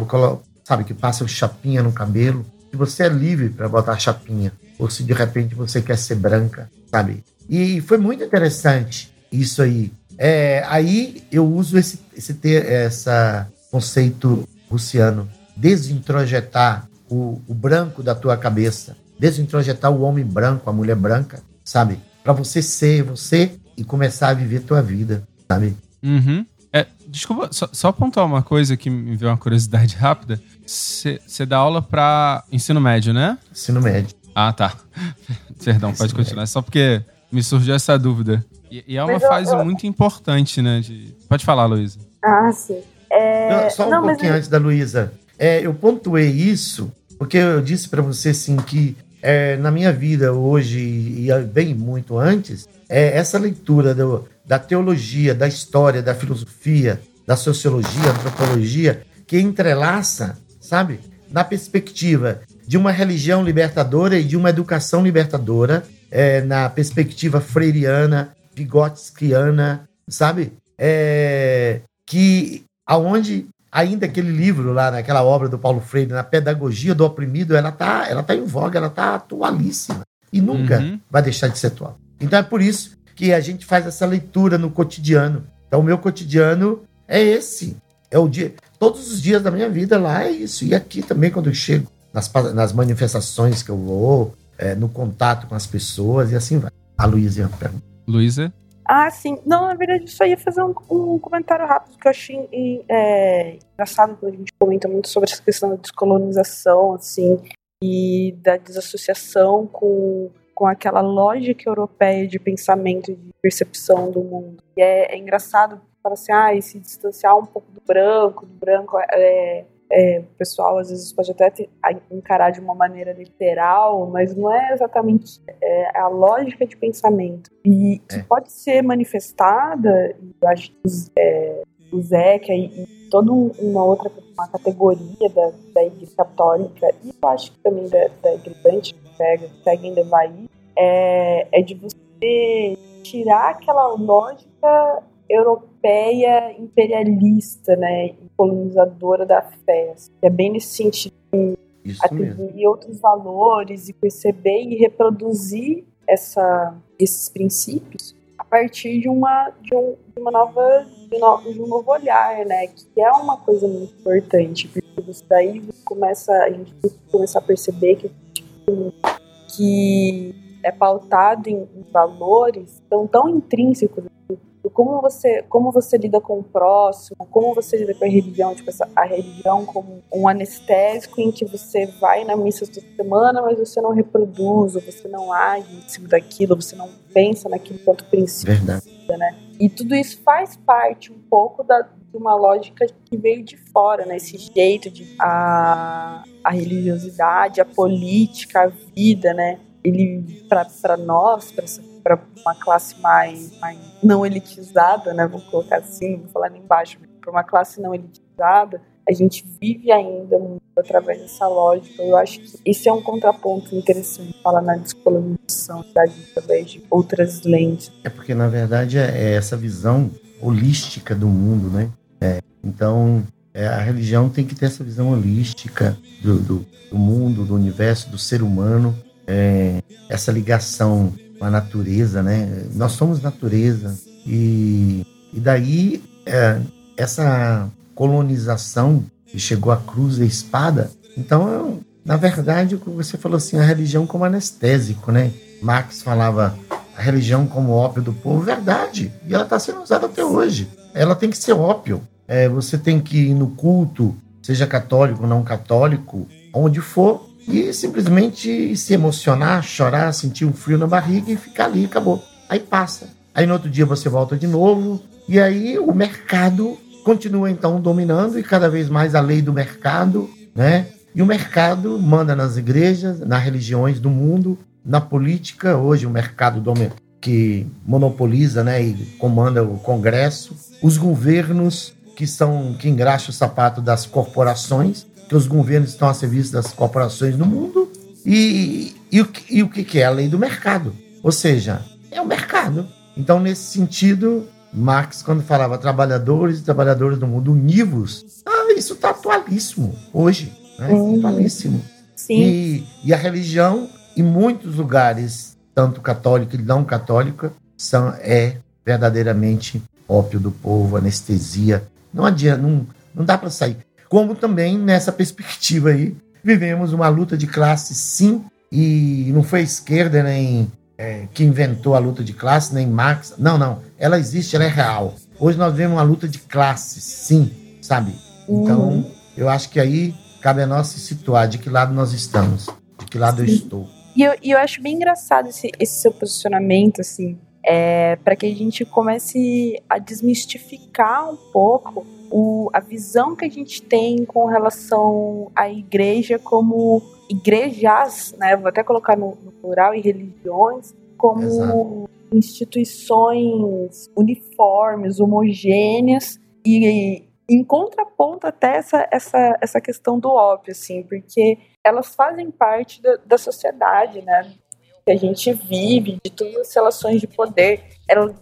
sabe que passam chapinha no cabelo, se você é livre para botar chapinha ou se de repente você quer ser branca, sabe? E foi muito interessante isso aí. É, aí eu uso esse esse ter essa conceito russiano, desintrojetar o, o branco da tua cabeça, desintrojetar o homem branco, a mulher branca, sabe? Para você ser você e começar a viver tua vida, sabe? Uhum. É, desculpa, só, só pontuar uma coisa que me veio uma curiosidade rápida. Você dá aula para ensino médio, né? Ensino médio. Ah, tá. Perdão, pode continuar. Só porque me surgiu essa dúvida. E, e é uma Mas eu- fase eu- muito importante, né? de- Pode falar, Luísa. Ah, sim. É, Não, só um não, mas pouquinho antes da Luísa. É, eu pontuei isso porque eu disse para você assim que é, na minha vida hoje e bem muito antes, é, essa leitura do- da teologia, da história, da filosofia, da sociologia, antropologia, que entrelaça, sabe, na perspectiva de uma religião libertadora e de uma educação libertadora, é, na perspectiva freiriana, vigotskiana, sabe? É, que aonde ainda aquele livro lá naquela obra do Paulo Freire, na pedagogia do oprimido, ela tá, ela tá em voga, ela tá atualíssima e nunca Uhum. vai deixar de ser atual. Então é por isso que a gente faz essa leitura no cotidiano. Então o meu cotidiano é esse. É o dia. Todos os dias da minha vida lá é isso. E aqui também, quando eu chego nas, nas manifestações que eu vou, é, no contato com as pessoas e assim vai. A Luísa pergunta. Luísa? Ah, sim. Não, na verdade, eu só ia fazer um, um comentário rápido que eu achei é, engraçado quando a gente comenta muito sobre essa questão da descolonização, assim, e da desassociação com, com aquela lógica europeia de pensamento, de percepção do mundo. E é, é engraçado falar assim, ah, e se distanciar um pouco do branco, do branco é, é, o pessoal às vezes pode até encarar de uma maneira literal, mas não é exatamente é, a lógica de pensamento. E que É. pode ser manifestada, eu acho que os, é, o Zeca e, e toda um- uma outra uma categoria da, da igreja católica, e eu acho que também da, da igreja antiga, seguem Levaí, é, é de você tirar aquela lógica europeia imperialista, né, e colonizadora da fé, que é bem nesse sentido Isso mesmo. atribuir outros valores e perceber e reproduzir essa, esses princípios a partir de uma de, um, de uma nova de, no, de um novo olhar, né? Que é uma coisa muito importante, porque isso daí você começa a gente começa a perceber que que é pautado em, valores tão tão intrínsecos como você como você lida com o próximo, como você lida com a religião, tipo essa, a religião como um anestésico em que você vai na missa toda semana, mas você não reproduz, ou você não age em cima daquilo, você não pensa naquilo quanto princípio. Verdade. E tudo isso faz parte um pouco da, de uma lógica que veio de fora, né? Esse jeito de a, a religiosidade, a política, a vida, né? Ele para nós, para uma classe mais, mais não elitizada, né? Vou colocar assim, vou falar ali embaixo, para uma classe não elitizada, a gente vive ainda muito através dessa lógica. Eu acho que esse é um contraponto interessante, falar na descolonização, através de outras lentes. É porque, na verdade, é é essa visão holística do mundo, né? É, então, é, a religião tem que ter essa visão holística do, do, do mundo, do universo, do ser humano, é, essa ligação com a natureza, né? Nós somos natureza e, e daí é, essa colonização que chegou à cruz e à espada. Então, eu- na verdade, o que você falou assim, a religião como anestésico, né? Marx falava a religião como ópio do povo, verdade. E ela está sendo usada até hoje. Ela tem que ser ópio. É, você tem que ir no culto, seja católico ou não católico, onde for, e simplesmente se emocionar, chorar, sentir um frio na barriga e ficar ali, acabou. Aí passa. Aí no outro dia você volta de novo, e aí o mercado continua então dominando e cada vez mais a lei do mercado, né? E o mercado manda nas igrejas, nas religiões do mundo, na política. Hoje o mercado domi- que monopoliza, né, e comanda o Congresso, os governos que são que engraxam o sapato das corporações, que os governos estão a serviço das corporações no mundo e, e, o, que- e o que que é a lei do mercado? Ou seja, é o mercado. Então, nesse sentido, Marx, quando falava trabalhadores e trabalhadoras do mundo univos, ah, isso está atualíssimo hoje. Né? Uhum. Atualíssimo. Sim. E, e a religião, em muitos lugares, tanto católica e não católica, são, é verdadeiramente ópio do povo, anestesia. Não adianta, não, não dá para sair. Como também nessa perspectiva aí, vivemos uma luta de classe, sim, e não foi a esquerda nem é, que inventou a luta de classe, nem Marx. Não, não. Ela existe, ela é real. Hoje nós vemos uma luta de classes, sim, sabe? Então, Uhum. eu acho que aí cabe a nós se situar de que lado nós estamos, de que lado eu Sim. estou. E eu, e eu acho bem engraçado esse, esse seu posicionamento, assim, é, para que a gente comece a desmistificar um pouco o, a visão que a gente tem com relação à igreja como igrejas, né? Vou até colocar no, no plural, e religiões, como Exato. instituições uniformes, homogêneas e em contraponto até essa, essa, essa questão do ópio, assim, porque elas fazem parte da, da sociedade, né? Que a gente vive, de todas as relações de poder. Ela,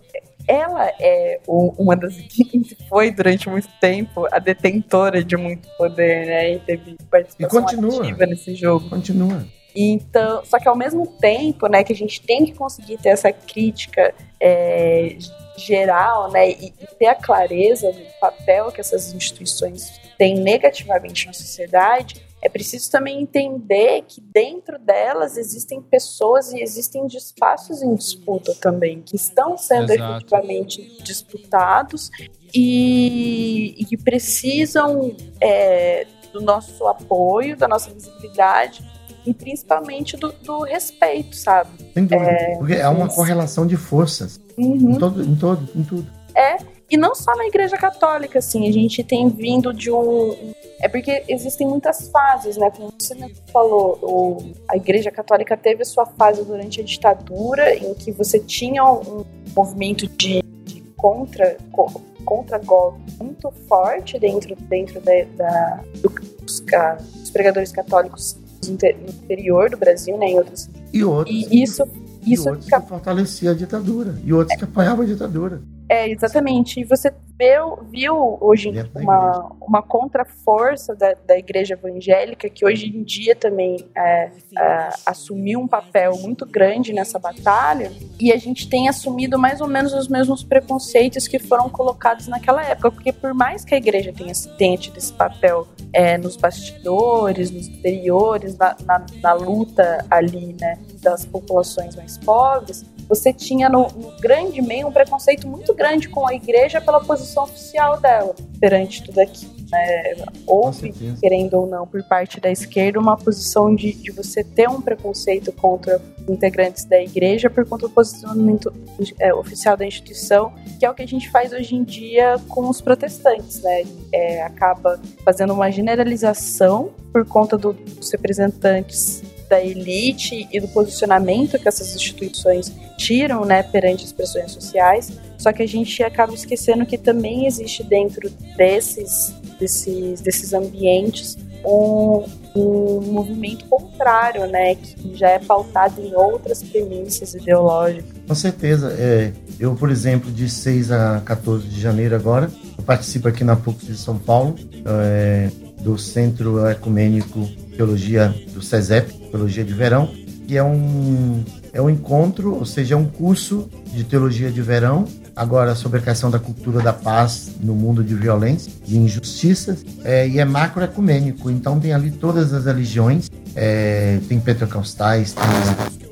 ela é o- uma das que foi durante muito tempo a detentora de muito poder, né? E teve participação E continua. ativa nesse jogo. Continua. Então, só que ao mesmo tempo, né, que a gente tem que conseguir ter essa crítica é, geral, né, e, e ter a clareza do papel que essas instituições têm negativamente na sociedade, é preciso também entender que dentro delas existem pessoas e existem espaços em disputa também, que estão sendo Exato. efetivamente disputados e, e que precisam é, do nosso apoio, da nossa visibilidade e principalmente do, do respeito, sabe? Sem dúvida. porque é uma correlação de forças Uhum. em, todo, em, todo, em tudo. É, e não só na Igreja Católica, assim, a gente tem vindo de um. É porque existem muitas fases, né? Como você falou, o- a Igreja Católica teve a sua fase durante a ditadura, em que você tinha um movimento de, de contra, co- contra golpe muito forte dentro, dentro da, da- do- dos, ca- dos pregadores católicos no inter- no interior do Brasil, né? Em outros. E outros, E isso. e Isso outros que fortaleciam a ditadura. E outros que apoiavam a ditadura. É, exatamente. E você viu, viu hoje uma, uma contra-força da, da igreja evangélica que hoje em dia também é, é, assumiu um papel muito grande nessa batalha e a gente tem assumido mais ou menos os mesmos preconceitos que foram colocados naquela época, porque por mais que a igreja tenha, tenha tido esse papel é, nos bastidores, nos interiores, na, na, na luta ali, né, das populações mais pobres, você tinha no, no grande meio um preconceito muito grande com a igreja pela posição oficial dela perante tudo aquilo. Né? Houve, querendo ou não, por parte da esquerda, uma posição de, de você ter um preconceito contra os integrantes da igreja por conta do posicionamento é, oficial da instituição, que é o que a gente faz hoje em dia com os protestantes, né? É, acaba fazendo uma generalização por conta do- dos representantes da elite e do posicionamento que essas instituições tiram, né, perante as pressões sociais. Só que a gente acaba esquecendo que também existe dentro desses desses, desses ambientes um, um movimento contrário, né, que já é pautado em outras premissas ideológicas. Com certeza. É, eu, por exemplo, de 6 a 14 de janeiro agora, eu participo aqui na PUC de São Paulo, é, do Centro Ecumênico Teologia do CESEP, Teologia de Verão, que é um, é um encontro, ou seja, é um curso de teologia de verão, agora sobre a questão da cultura da paz no mundo de violência e injustiças, é, e é macroecumênico, então tem ali todas as religiões, é, tem pentecostais, tem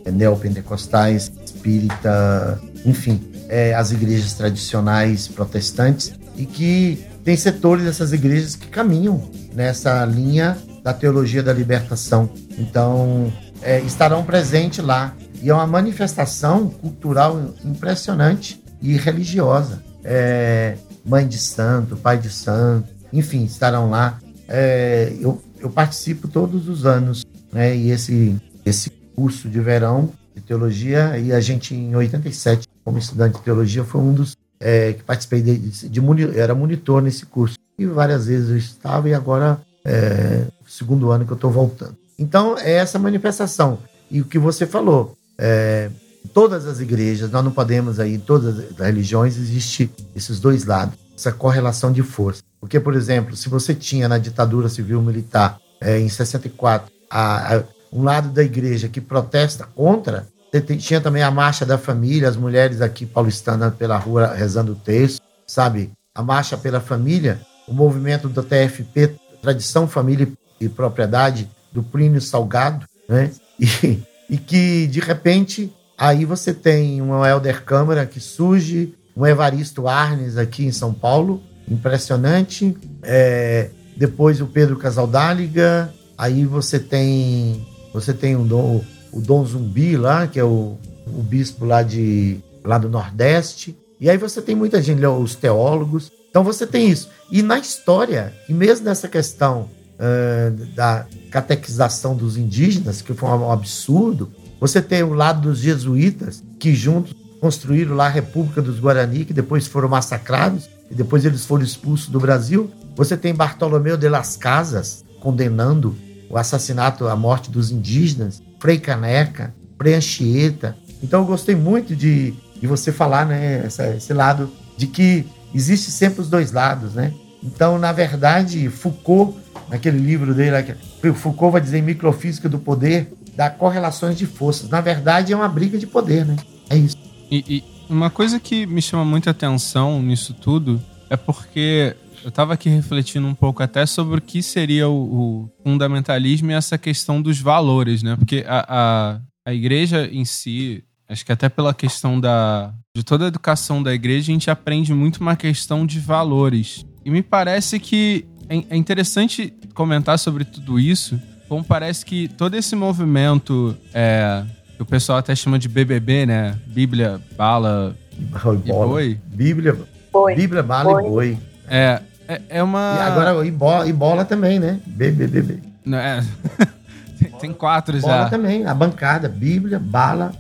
é, neopentecostais, espírita, enfim, é, as igrejas tradicionais protestantes e que tem setores dessas igrejas que caminham nessa linha da teologia da libertação. Então, é, estarão presentes lá. E é uma manifestação cultural impressionante e religiosa. É, mãe de santo, pai de santo, enfim, estarão lá. É, eu, eu participo todos os anos, né? E esse, esse curso de verão de teologia, e a gente em 87, como estudante de teologia, foi um dos é, que participei de, de, moni- era monitor nesse curso. E várias vezes eu estava, e agora é segundo ano que eu estou voltando. Então, é essa manifestação. E o que você falou, é, todas as igrejas, nós não podemos aí, todas as religiões, existe esses dois lados, essa correlação de força. Porque, por exemplo, se você tinha na ditadura civil-militar, é, em 64, a, a, um lado da igreja que protesta contra, tinha também a marcha da família, as mulheres aqui paulistanas pela rua rezando o texto, sabe? A marcha pela família, o movimento do TFP, Tradição, Família e Propriedade, do Plínio Salgado, né? E, e que, de repente, aí você tem um Helder Câmara que surge, um Evaristo Arnes aqui em São Paulo, impressionante. É, depois o Pedro Casaldáliga, aí você tem você tem Dom, o Dom Zumbi lá, que é o, o bispo lá, de, lá do Nordeste. E aí você tem muita gente, os teólogos. Então você tem isso. E na história, e mesmo nessa questão ah, da catequização dos indígenas, que foi um absurdo, você tem o lado dos jesuítas, que juntos construíram lá a República dos Guarani, que depois foram massacrados, e depois eles foram expulsos do Brasil. Você tem Bartolomeu de las Casas condenando o assassinato, a morte dos indígenas, Frei Caneca, Frei Anchieta. Então eu gostei muito de, de você falar, né, essa, esse lado de que existe sempre os dois lados, né? Então, na verdade, Foucault, naquele livro dele, Foucault vai dizer Microfísica do Poder, dá correlações de forças. Na verdade, é uma briga de poder, né? É isso. E, e uma coisa que me chama muita atenção nisso tudo é porque eu estava aqui refletindo um pouco até sobre o que seria o, o, fundamentalismo e essa questão dos valores, né? Porque a, a, a igreja em si, acho que até pela questão da, de toda a educação da igreja, a gente aprende muito uma questão de valores. E me parece que é, é interessante comentar sobre tudo isso, como parece que todo esse movimento, é, que o pessoal até chama de BBB, né? Bíblia, bala e boi. Bíblia, Boi. Bíblia, bala Boi. e boi. É, é, é uma... E agora, e bola, e bola também, né? BBBB. Não, é. tem, tem quatro Bola já. também, a bancada, Bíblia, bala,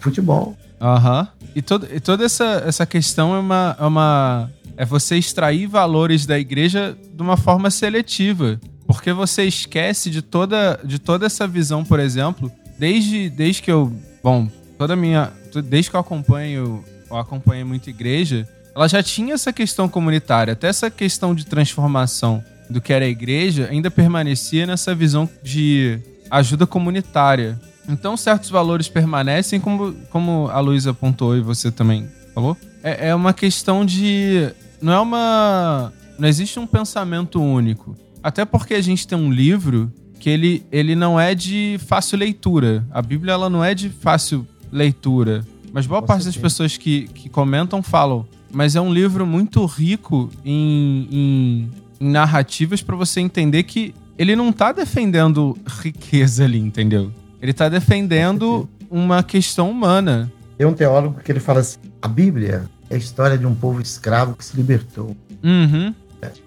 futebol. Aham. E, todo, e toda essa, essa questão é uma, é uma. É você extrair valores da igreja de uma forma seletiva. Porque você esquece de toda, de toda essa visão, por exemplo, desde, desde que eu. Bom, toda a minha. Desde que eu acompanho. Eu acompanhei muito igreja, ela já tinha essa questão comunitária, até essa questão de transformação do que era a igreja ainda permanecia nessa visão de ajuda comunitária. Então, certos valores permanecem, como, como a Luísa apontou e você também falou. É, é uma questão de. Não é uma. Não existe um pensamento único. Até porque a gente tem um livro que ele, ele não é de fácil leitura. A Bíblia ela não é de fácil leitura. Mas boa Com parte das pessoas que, que comentam falam. Mas é um livro muito rico em, em, em narrativas para você entender que ele não tá defendendo riqueza ali, entendeu? Ele tá defendendo uma questão humana. Tem um teólogo que ele fala assim: a Bíblia é a história de um povo escravo que se libertou. Uhum.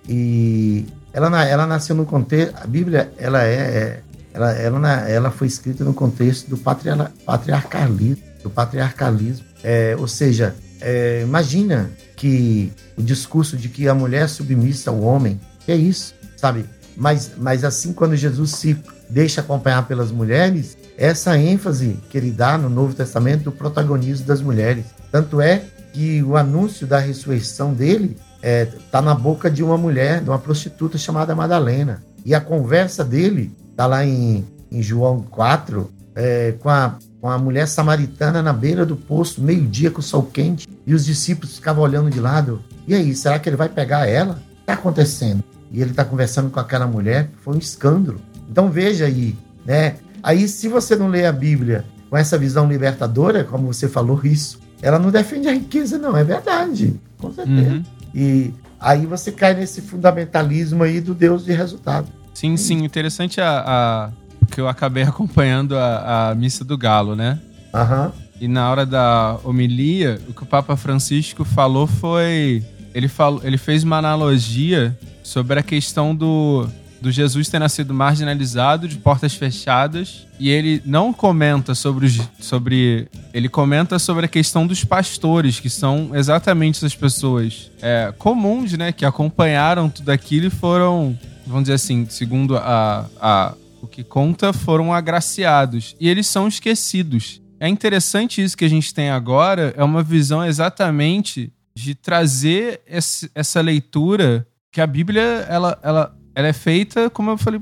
E ela, ela nasceu no contexto. A Bíblia, ela é. é- Ela, ela, ela foi escrita no contexto do patriar- patriarcalismo. Do patriarcalismo. É, ou seja, é, imagina que o discurso de que a mulher é submissa ao homem, é isso, sabe? Mas, mas assim, quando Jesus se deixa acompanhar pelas mulheres, essa ênfase que ele dá no Novo Testamento do protagonismo das mulheres. Tanto é que o anúncio da ressurreição dele está na boca de uma mulher, de uma prostituta chamada Madalena. E a conversa dele está lá em, em João 4, é, com, a, com a mulher samaritana na beira do poço, meio-dia com o sol quente, e os discípulos ficavam olhando de lado. E aí, será que ele vai pegar ela? O que está acontecendo? E ele está conversando com aquela mulher, foi um escândalo. Então veja aí, né? Aí, se você não lê a Bíblia com essa visão libertadora, como você falou isso, ela não defende a riqueza, não, é verdade, com certeza. Uhum. E aí você cai nesse fundamentalismo aí do Deus de resultado. Sim, sim. Interessante a, a- que eu acabei acompanhando a, a missa do Galo, né? Aham. E na hora da homilia, o que o Papa Francisco falou foi. Ele, falou, ele fez uma analogia sobre a questão do, do Jesus ter nascido marginalizado, de portas fechadas. E ele não comenta sobre os. Sobre, ele comenta sobre a questão dos pastores, que são exatamente essas pessoas é, comuns, né? Que acompanharam tudo aquilo e foram, vamos dizer assim, segundo a, a, o que conta, foram agraciados. E eles são esquecidos. É interessante isso que a gente tem agora, é uma visão exatamente de trazer esse- essa leitura que a Bíblia ela, ela, ela é feita, como eu falei,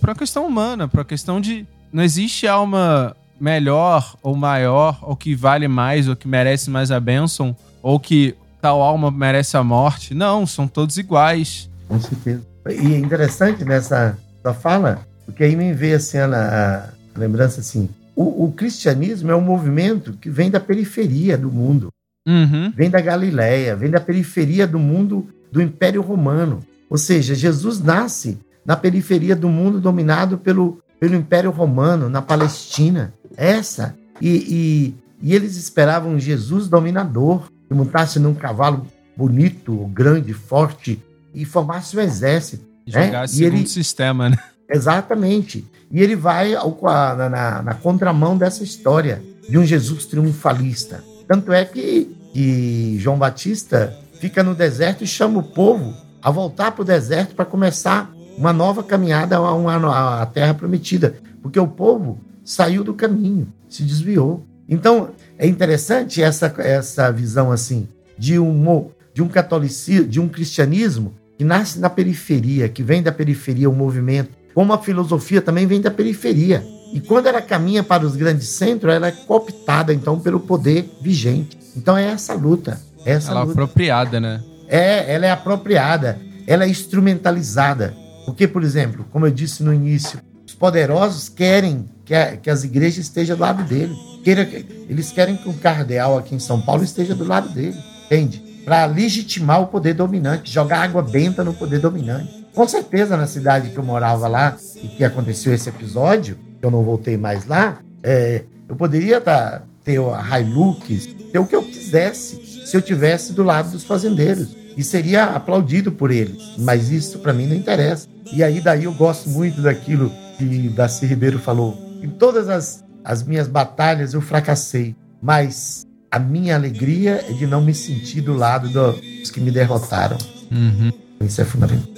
por uma questão humana, por uma questão de não existe alma melhor ou maior, ou que vale mais, ou que merece mais a bênção, ou que tal alma merece a morte. Não, são todos iguais. Com certeza. E é interessante nessa sua fala, porque aí me veio assim a, a lembrança assim: o, o cristianismo é um movimento que vem da periferia do mundo, Uhum. vem da Galileia, vem da periferia do mundo do Império Romano. Ou seja, Jesus nasce na periferia do mundo dominado pelo, pelo Império Romano, na Palestina. Essa. E, e, e eles esperavam Jesus dominador, que montasse num cavalo bonito, grande, forte, e formasse um exército. Jogar É, e segundo ele- sistema, né? Exatamente. E ele vai ao- na, na- na contramão dessa história de um Jesus triunfalista. Tanto é que, que João Batista fica no deserto e chama o povo a voltar para o deserto para começar uma nova caminhada a uma- à terra prometida. Porque o povo saiu do caminho, se desviou. Então, é interessante essa, essa visão assim de um, de um catolicismo, de um cristianismo que nasce na periferia, que vem da periferia, o movimento, como a filosofia também vem da periferia. E quando ela caminha para os grandes centros, ela é cooptada, então, pelo poder vigente. Então é essa luta. É essa Ela é luta. apropriada, né? É, ela é apropriada, ela é instrumentalizada. Porque, por exemplo, como eu disse no início, os poderosos querem que, a- que as igrejas estejam do lado dele. Queira, eles querem que o cardeal aqui em São Paulo esteja do lado dele, entende? Para legitimar o poder dominante, jogar água benta no poder dominante. Com certeza, na cidade que eu morava lá e que aconteceu esse episódio, que eu não voltei mais lá, é, eu poderia tá, ter a Hilux, ter o que eu quisesse, se eu tivesse do lado dos fazendeiros. E seria aplaudido por eles. Mas isso para mim não interessa. E aí daí eu gosto muito daquilo que Darcy Ribeiro falou. Em todas as, as minhas batalhas eu fracassei. Mas a minha alegria é de não me sentir do lado do- dos que me derrotaram. Uhum. Isso é fundamental.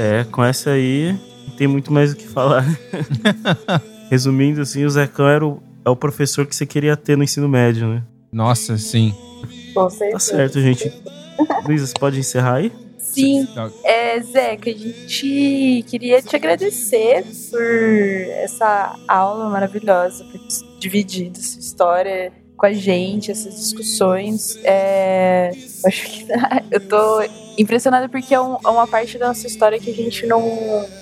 É, com essa aí não tem muito mais o que falar. Resumindo, assim, o Zecão era o, é o professor que você queria ter no ensino médio, né? Nossa, sim. Com certeza. Tá certo, gente. Luísa, você pode encerrar aí? Sim. Tá. É, Zeca, a gente queria te agradecer por essa aula maravilhosa, por ter dividido sua história com a gente, essas discussões. É, acho que eu tô impressionada porque é, um- é uma parte da nossa história que a gente não,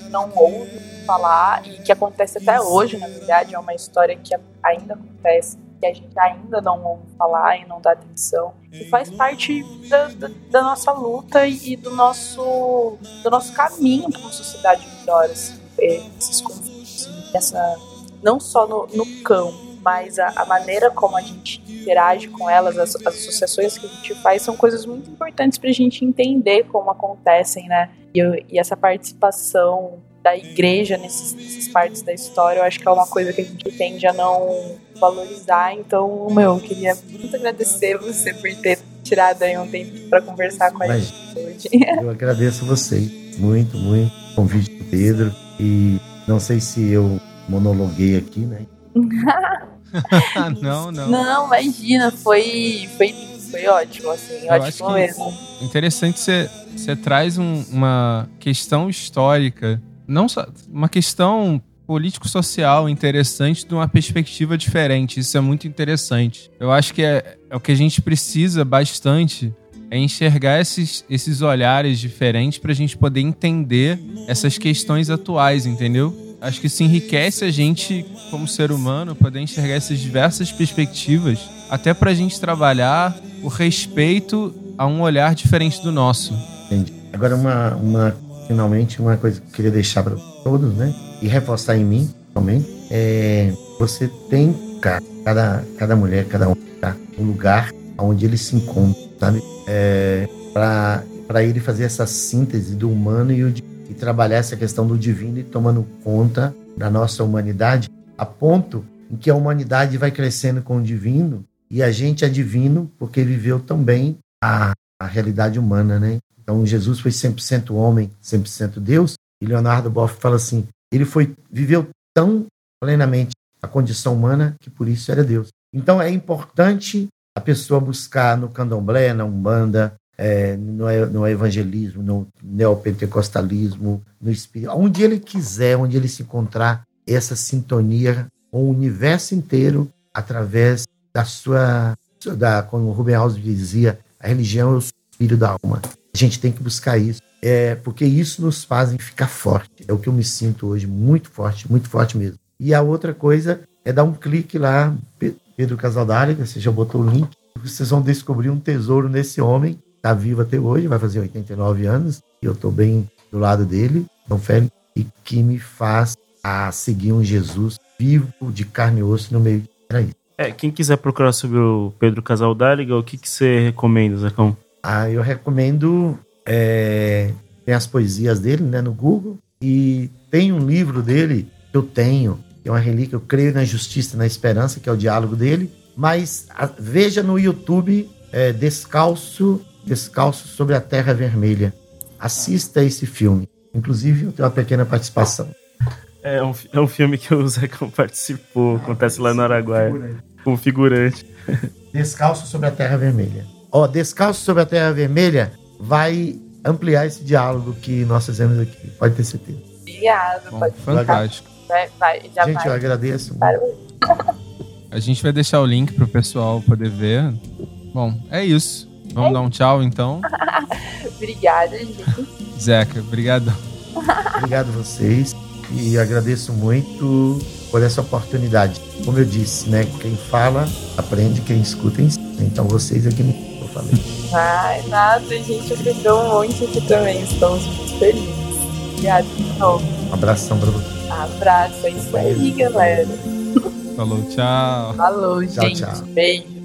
não ouve falar e que acontece até hoje, na verdade. É uma história que ainda acontece, que a gente ainda não ouve falar e não dá atenção. E faz parte da, da- da nossa luta e do nosso, do nosso caminho para uma sociedade melhor. Assim, é, esses conflitos, essa, não só no, no campo, mas a, a maneira como a gente interage com elas, as, as associações que a gente faz, são coisas muito importantes para a gente entender como acontecem, né? E, eu- e essa participação da igreja nesses, nessas partes da história, eu acho que é uma coisa que a gente tende a não valorizar. Então, meu, eu queria muito agradecer você por ter tirado aí um tempo para conversar com a Mas gente hoje. eu agradeço vocês muito, muito. O convite do Pedro. E não sei se eu monologuei aqui, né? não, não. Não, imagina, foi, foi, foi ótimo, assim, Eu ótimo mesmo. Interessante você você traz um- uma questão histórica, não só uma questão político-social interessante de uma perspectiva diferente. Isso é muito interessante. Eu acho que é, é o que a gente precisa bastante é enxergar esses, esses olhares diferentes para a gente poder entender essas questões atuais, entendeu? Acho que isso enriquece a gente como ser humano, poder enxergar essas diversas perspectivas, até para a gente trabalhar o respeito a um olhar diferente do nosso. Entendi. Agora, uma, uma, finalmente, uma coisa que eu queria deixar para todos, né? E reforçar em mim, também, é você tem, cada, cada mulher, cada um, tá? um lugar onde ele se encontra, sabe? É, para ele fazer essa síntese do humano e, o, di- e trabalhar essa questão do divino e tomando conta da nossa humanidade, a ponto em que a humanidade vai crescendo com o divino e a gente é divino porque viveu também a, a realidade humana, né? Então Jesus foi 100% homem, 100% Deus. E Leonardo Boff fala assim: ele foi viveu tão plenamente a condição humana que por isso era Deus. Então é importante a pessoa buscar no candomblé, na umbanda, é, no, e- no evangelismo, no neopentecostalismo, no espírito, onde ele quiser, onde ele se encontrar essa sintonia com o universo inteiro através da sua, da, como o Alves dizia, a religião é o suspiro da alma. A gente tem que buscar isso, é, porque isso nos faz ficar forte. É o que eu me sinto hoje, muito forte, muito forte mesmo. E a outra coisa é dar um clique lá, Pe- Pedro Casaldário, você já botou o link, vocês vão descobrir um tesouro nesse homem, está vivo até hoje, vai fazer 89 anos, e eu estou bem do lado dele, Dom Félix, e que me faz a seguir um Jesus vivo, de carne e osso no meio. Era isso. É, quem quiser procurar sobre o Pedro Casaldáliga, o que, que você recomenda, Zacão? Ah, eu recomendo. é, tem as poesias dele né, no Google. E tem um livro dele que eu tenho, que é uma relíquia, eu creio na justiça e na esperança, que é o diálogo dele. Mas a- veja no YouTube é, Descalço, Descalço sobre a Terra Vermelha. Assista esse filme. Inclusive, eu tenho uma pequena participação. É um, é um filme que o Zacão participou, acontece lá no Araguaia, como figurante. Descalço sobre a Terra Vermelha. Ó, Descalço sobre a Terra Vermelha vai ampliar esse diálogo que nós fizemos aqui. Pode ter certeza. Obrigada, Bom, pode fantástico. Vai, vai, já Gente, eu vai. agradeço. Para A gente vai deixar o link pro pessoal poder ver. Bom, é isso. Vamos dar um tchau então. Obrigada, gente. Zeca, obrigado. Obrigado a vocês e agradeço muito por essa oportunidade. Como eu disse, né? Quem fala, aprende, quem escuta, ensina. Então vocês aqui me eu falei. Ai, nada, a gente aprendeu um monte aqui também. Estamos muito felizes. Obrigada de novo. Um abração pra vocês. Abraço, é isso aí, galera. Falou, tchau. Falou, Tchau, gente. tchau. Beijo. Beijo.